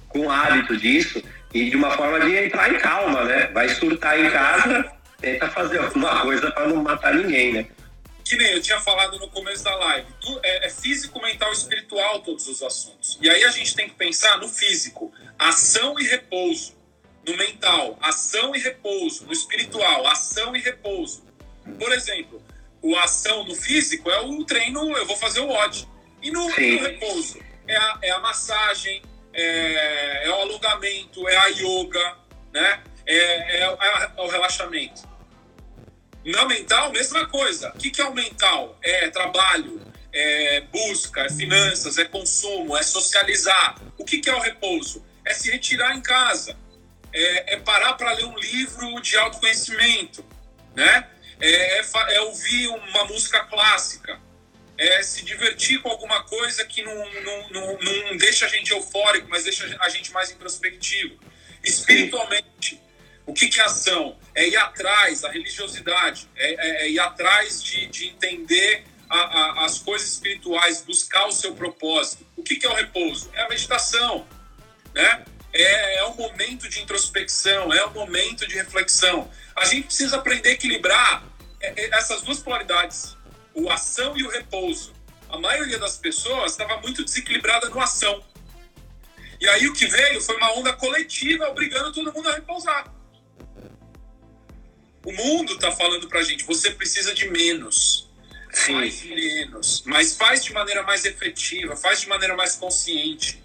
com hábito disso e de uma forma de entrar em calma, né? Vai surtar em casa, tenta fazer <laughs> alguma coisa para não matar ninguém, né? Que nem eu tinha falado no começo da live, é, é, físico, mental e espiritual todos os assuntos. E aí a gente tem que pensar no físico, ação e repouso. No mental, ação e repouso. No espiritual, ação e repouso. Por exemplo, o ação no físico é o treino, eu vou fazer o odd. E no, no repouso, é a, é a massagem, é, é, o alongamento, é a yoga, né? é, é, é, é o relaxamento. Na mental, mesma coisa. O que, que é o mental? É trabalho, é busca, é finanças, é consumo, é socializar. O que, que é o repouso? É se retirar em casa, é, é parar para ler um livro de autoconhecimento, né? É, é, é, ouvir uma música clássica, é se divertir com alguma coisa que não, não, não, não deixa a gente eufórico, mas deixa a gente mais introspectivo. Espiritualmente, o que, que é ação? É ir atrás, a religiosidade, é, é, é ir atrás de, de entender a, a, as coisas espirituais, buscar o seu propósito. O que, que é o repouso? É a meditação, né? É, é um momento de introspecção, é um momento de reflexão. A gente precisa aprender a equilibrar é, é, essas duas polaridades, o ação e o repouso. A maioria das pessoas estava muito desequilibrada no ação. E aí o que veio foi uma onda coletiva obrigando todo mundo a repousar. O mundo está falando para a gente, você precisa de menos. Sim. Faz menos, mas faz de maneira mais efetiva, faz de maneira mais consciente.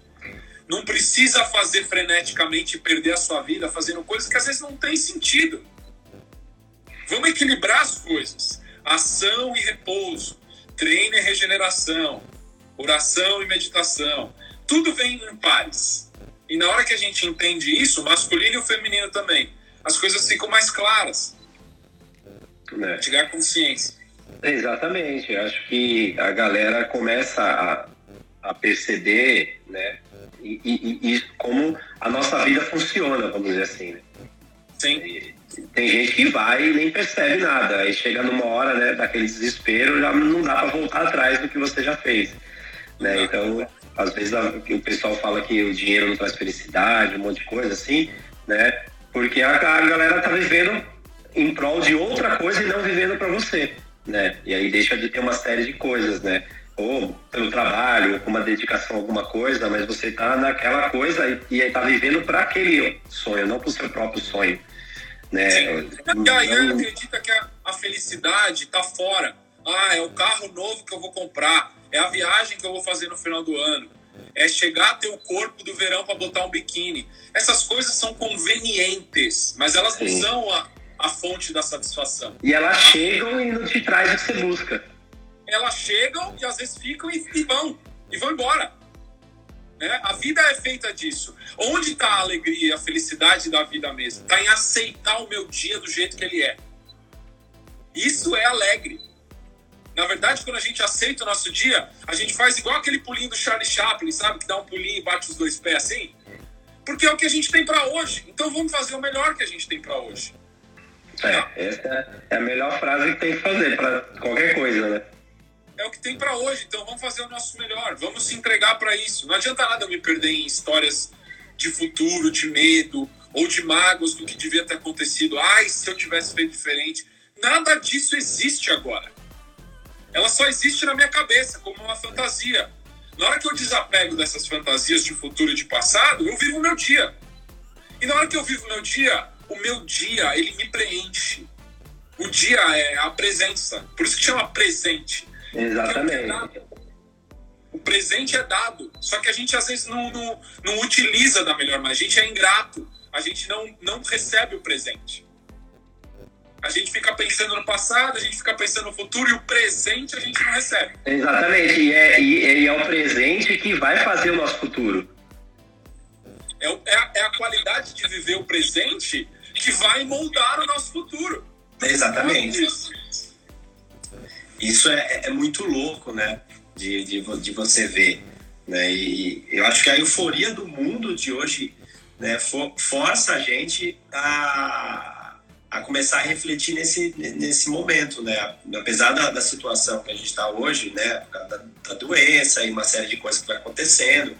Não precisa fazer freneticamente e perder a sua vida fazendo coisas que às vezes não tem sentido. Vamos equilibrar as coisas. Ação e repouso, treino e regeneração, oração e meditação. Tudo vem em pares. E na hora que a gente entende isso, masculino e o feminino também, as coisas ficam mais claras né? Tirar consciência. Exatamente. Eu acho que a galera começa a, a perceber, né? E, e, e, como a nossa vida funciona, vamos dizer assim, né? Sim. Tem gente que vai e nem percebe nada. Aí chega numa hora, né, daquele desespero, já não dá para voltar atrás do que você já fez. Né? Então, às vezes o pessoal fala que o dinheiro não traz felicidade, um monte de coisa assim, né? Porque a, a galera tá vivendo em prol de outra coisa e não vivendo para você, né? E aí deixa de ter uma série de coisas, né? Ou pelo trabalho, ou com uma dedicação a alguma coisa, mas você está naquela coisa e, está vivendo para aquele sonho, não para o seu próprio sonho, né? Sim. E aí acredita que a, a felicidade está fora. Ah, é o carro novo que eu vou comprar, é a viagem que eu vou fazer no final do ano, é chegar a ter o corpo do verão para botar um biquíni. Essas coisas são convenientes, mas elas não são a, a fonte da satisfação. E elas chegam e não te traz o que você busca. Elas chegam e às vezes ficam e, e vão, e vão embora. Né? A vida é feita disso. Onde está a alegria e a felicidade da vida mesmo? Está em aceitar o meu dia do jeito que ele é. Isso é alegre. Na verdade, quando a gente aceita o nosso dia, a gente faz igual aquele pulinho do Charlie Chaplin, sabe? Que dá um pulinho e bate os dois pés assim. Porque é o que a gente tem para hoje. Então vamos fazer o melhor que a gente tem para hoje. É, essa é a melhor frase que tem que fazer para qualquer coisa, né? é o que tem para hoje, então vamos fazer o nosso melhor, vamos se entregar para isso. Não adianta nada eu me perder em histórias de futuro, de medo ou de mágoas do que devia ter acontecido. Ai, se eu tivesse feito diferente. Nada disso existe agora. Ela só existe na minha cabeça, como uma fantasia. Na hora que eu desapego dessas fantasias de futuro e de passado, eu vivo o meu dia. E na hora que eu vivo o meu dia, o meu dia, ele me preenche. O dia é a presença. Por isso que chama presente. Exatamente. O presente é dado. Só que a gente às vezes não, não, não utiliza da melhor maneira. A gente é ingrato. A gente não, não recebe o presente. A gente fica pensando no passado, a gente fica pensando no futuro e o presente a gente não recebe. Exatamente. E é, e é o presente que vai fazer o nosso futuro. É, é, a, é a qualidade de viver o presente que vai moldar o nosso futuro. Exatamente. Isso é, é muito louco, né? De, de, de você ver. Né? E eu acho que a euforia do mundo de hoje né, for, força a gente a a começar a refletir nesse, nesse momento, né? Apesar da, da situação que a gente está hoje, né? Da, da, doença e uma série de coisas que vai acontecendo,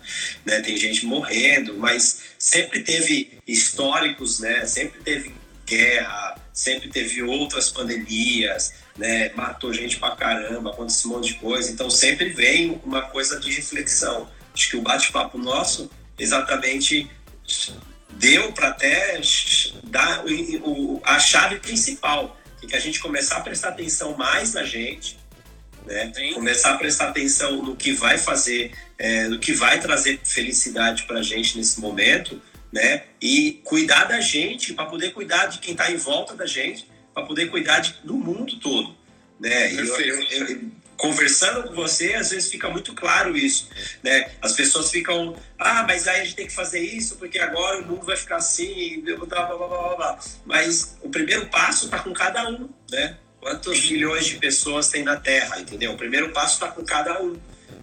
né? Tem gente morrendo, mas sempre teve históricos, né? Sempre teve guerra, sempre teve outras pandemias, né? Matou gente pra caramba, aconteceu um monte de coisa. Então sempre vem uma coisa de reflexão. Acho que o bate-papo nosso exatamente deu para até dar o, a chave principal, que é a gente começar a prestar atenção mais na gente, né? começar a prestar atenção no que vai fazer, é, no que vai trazer felicidade para a gente nesse momento, né? E cuidar da gente para poder cuidar de quem está em volta da gente, para poder cuidar de, do mundo todo, né? Eu, eu, eu, conversando com você, às vezes fica muito claro isso, né? As pessoas ficam, ah, mas aí a gente tem que fazer isso porque agora o mundo vai ficar assim, blá, blá, blá, blá, blá. Mas o primeiro passo está com cada um, né? Quantos milhões de pessoas tem na Terra, entendeu? O primeiro passo está com cada um,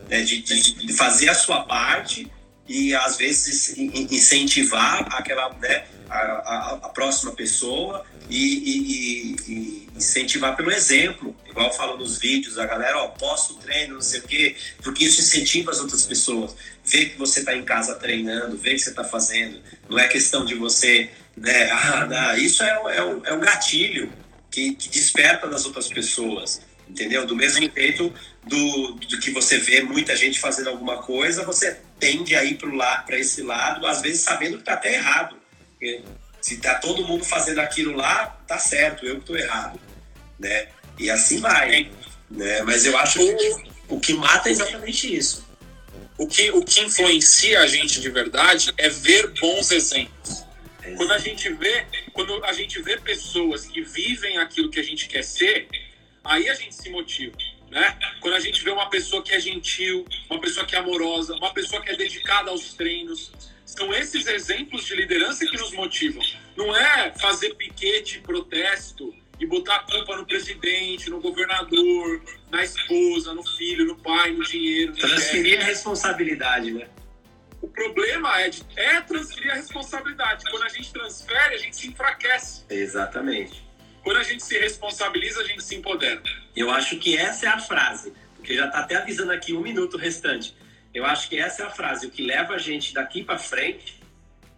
né? De, de, de, fazer a sua parte e às vezes incentivar aquela, né? A, a, a próxima pessoa e, e, e, incentivar pelo exemplo, igual eu falo nos vídeos, a galera, ó, posta o treino, não sei o quê, porque isso incentiva as outras pessoas. Ver que você está em casa treinando, ver que você está fazendo, não é questão de você, né, <laughs> ah, isso é, é, é um gatilho que, que desperta nas outras pessoas, entendeu? Do mesmo jeito do, do que você vê muita gente fazendo alguma coisa, você tende a ir para esse lado, às vezes sabendo que está até errado. Se tá todo mundo fazendo aquilo lá, tá certo, eu que tô errado, né? E assim vai, né? Mas eu acho que o que mata é exatamente isso. O que, o que influencia a gente de verdade é ver bons exemplos. Quando a gente vê, quando a gente vê pessoas que vivem aquilo que a gente quer ser, aí a gente se motiva, né? Quando a gente vê uma pessoa que é gentil, uma pessoa que é amorosa, uma pessoa que é dedicada aos treinos, são esses exemplos de liderança que nos motivam. Não é fazer piquete, protesto e botar a culpa no presidente, no governador, na esposa, no filho, no pai, no dinheiro. No transferir a responsabilidade, né? O problema é, de, é transferir a responsabilidade. Quando a gente transfere, a gente se enfraquece. Exatamente. Quando a gente se responsabiliza, a gente se empodera. Eu acho que essa é a frase, porque já está até avisando aqui um minuto restante. Eu acho que essa é a frase. O que leva a gente daqui para frente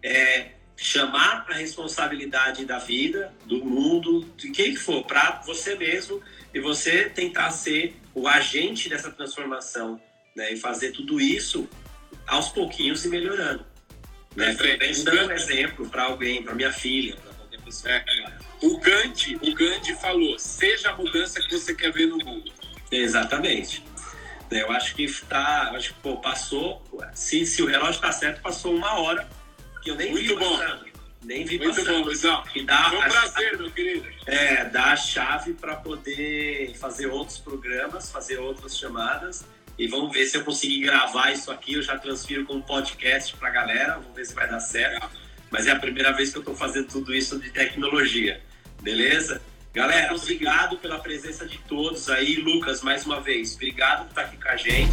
é chamar a responsabilidade da vida, do mundo, de quem for, para você mesmo e você tentar ser o agente dessa transformação né? e fazer tudo isso aos pouquinhos e melhorando. Né? Dando um exemplo para alguém, para minha filha, para qualquer pessoa. É. O Gandhi, o Gandhi falou: seja a mudança que você quer ver no mundo. Exatamente. Eu acho que tá. Acho que pô, passou. Se, se o relógio está certo, passou uma hora. Que eu nem Muito vi bom. passando. Nem vi Muito passando. bom, Luizão. E dá Foi um prazer, meu querido. É, dá a chave para poder fazer outros programas, fazer outras chamadas. E vamos ver se eu conseguir gravar isso aqui. Eu já transfiro como podcast para a galera. Vamos ver se vai dar certo. Mas é a primeira vez que eu estou fazendo tudo isso de tecnologia. Beleza? Galera, obrigado pela presença de todos aí. Lucas, mais uma vez, obrigado por estar aqui com a gente.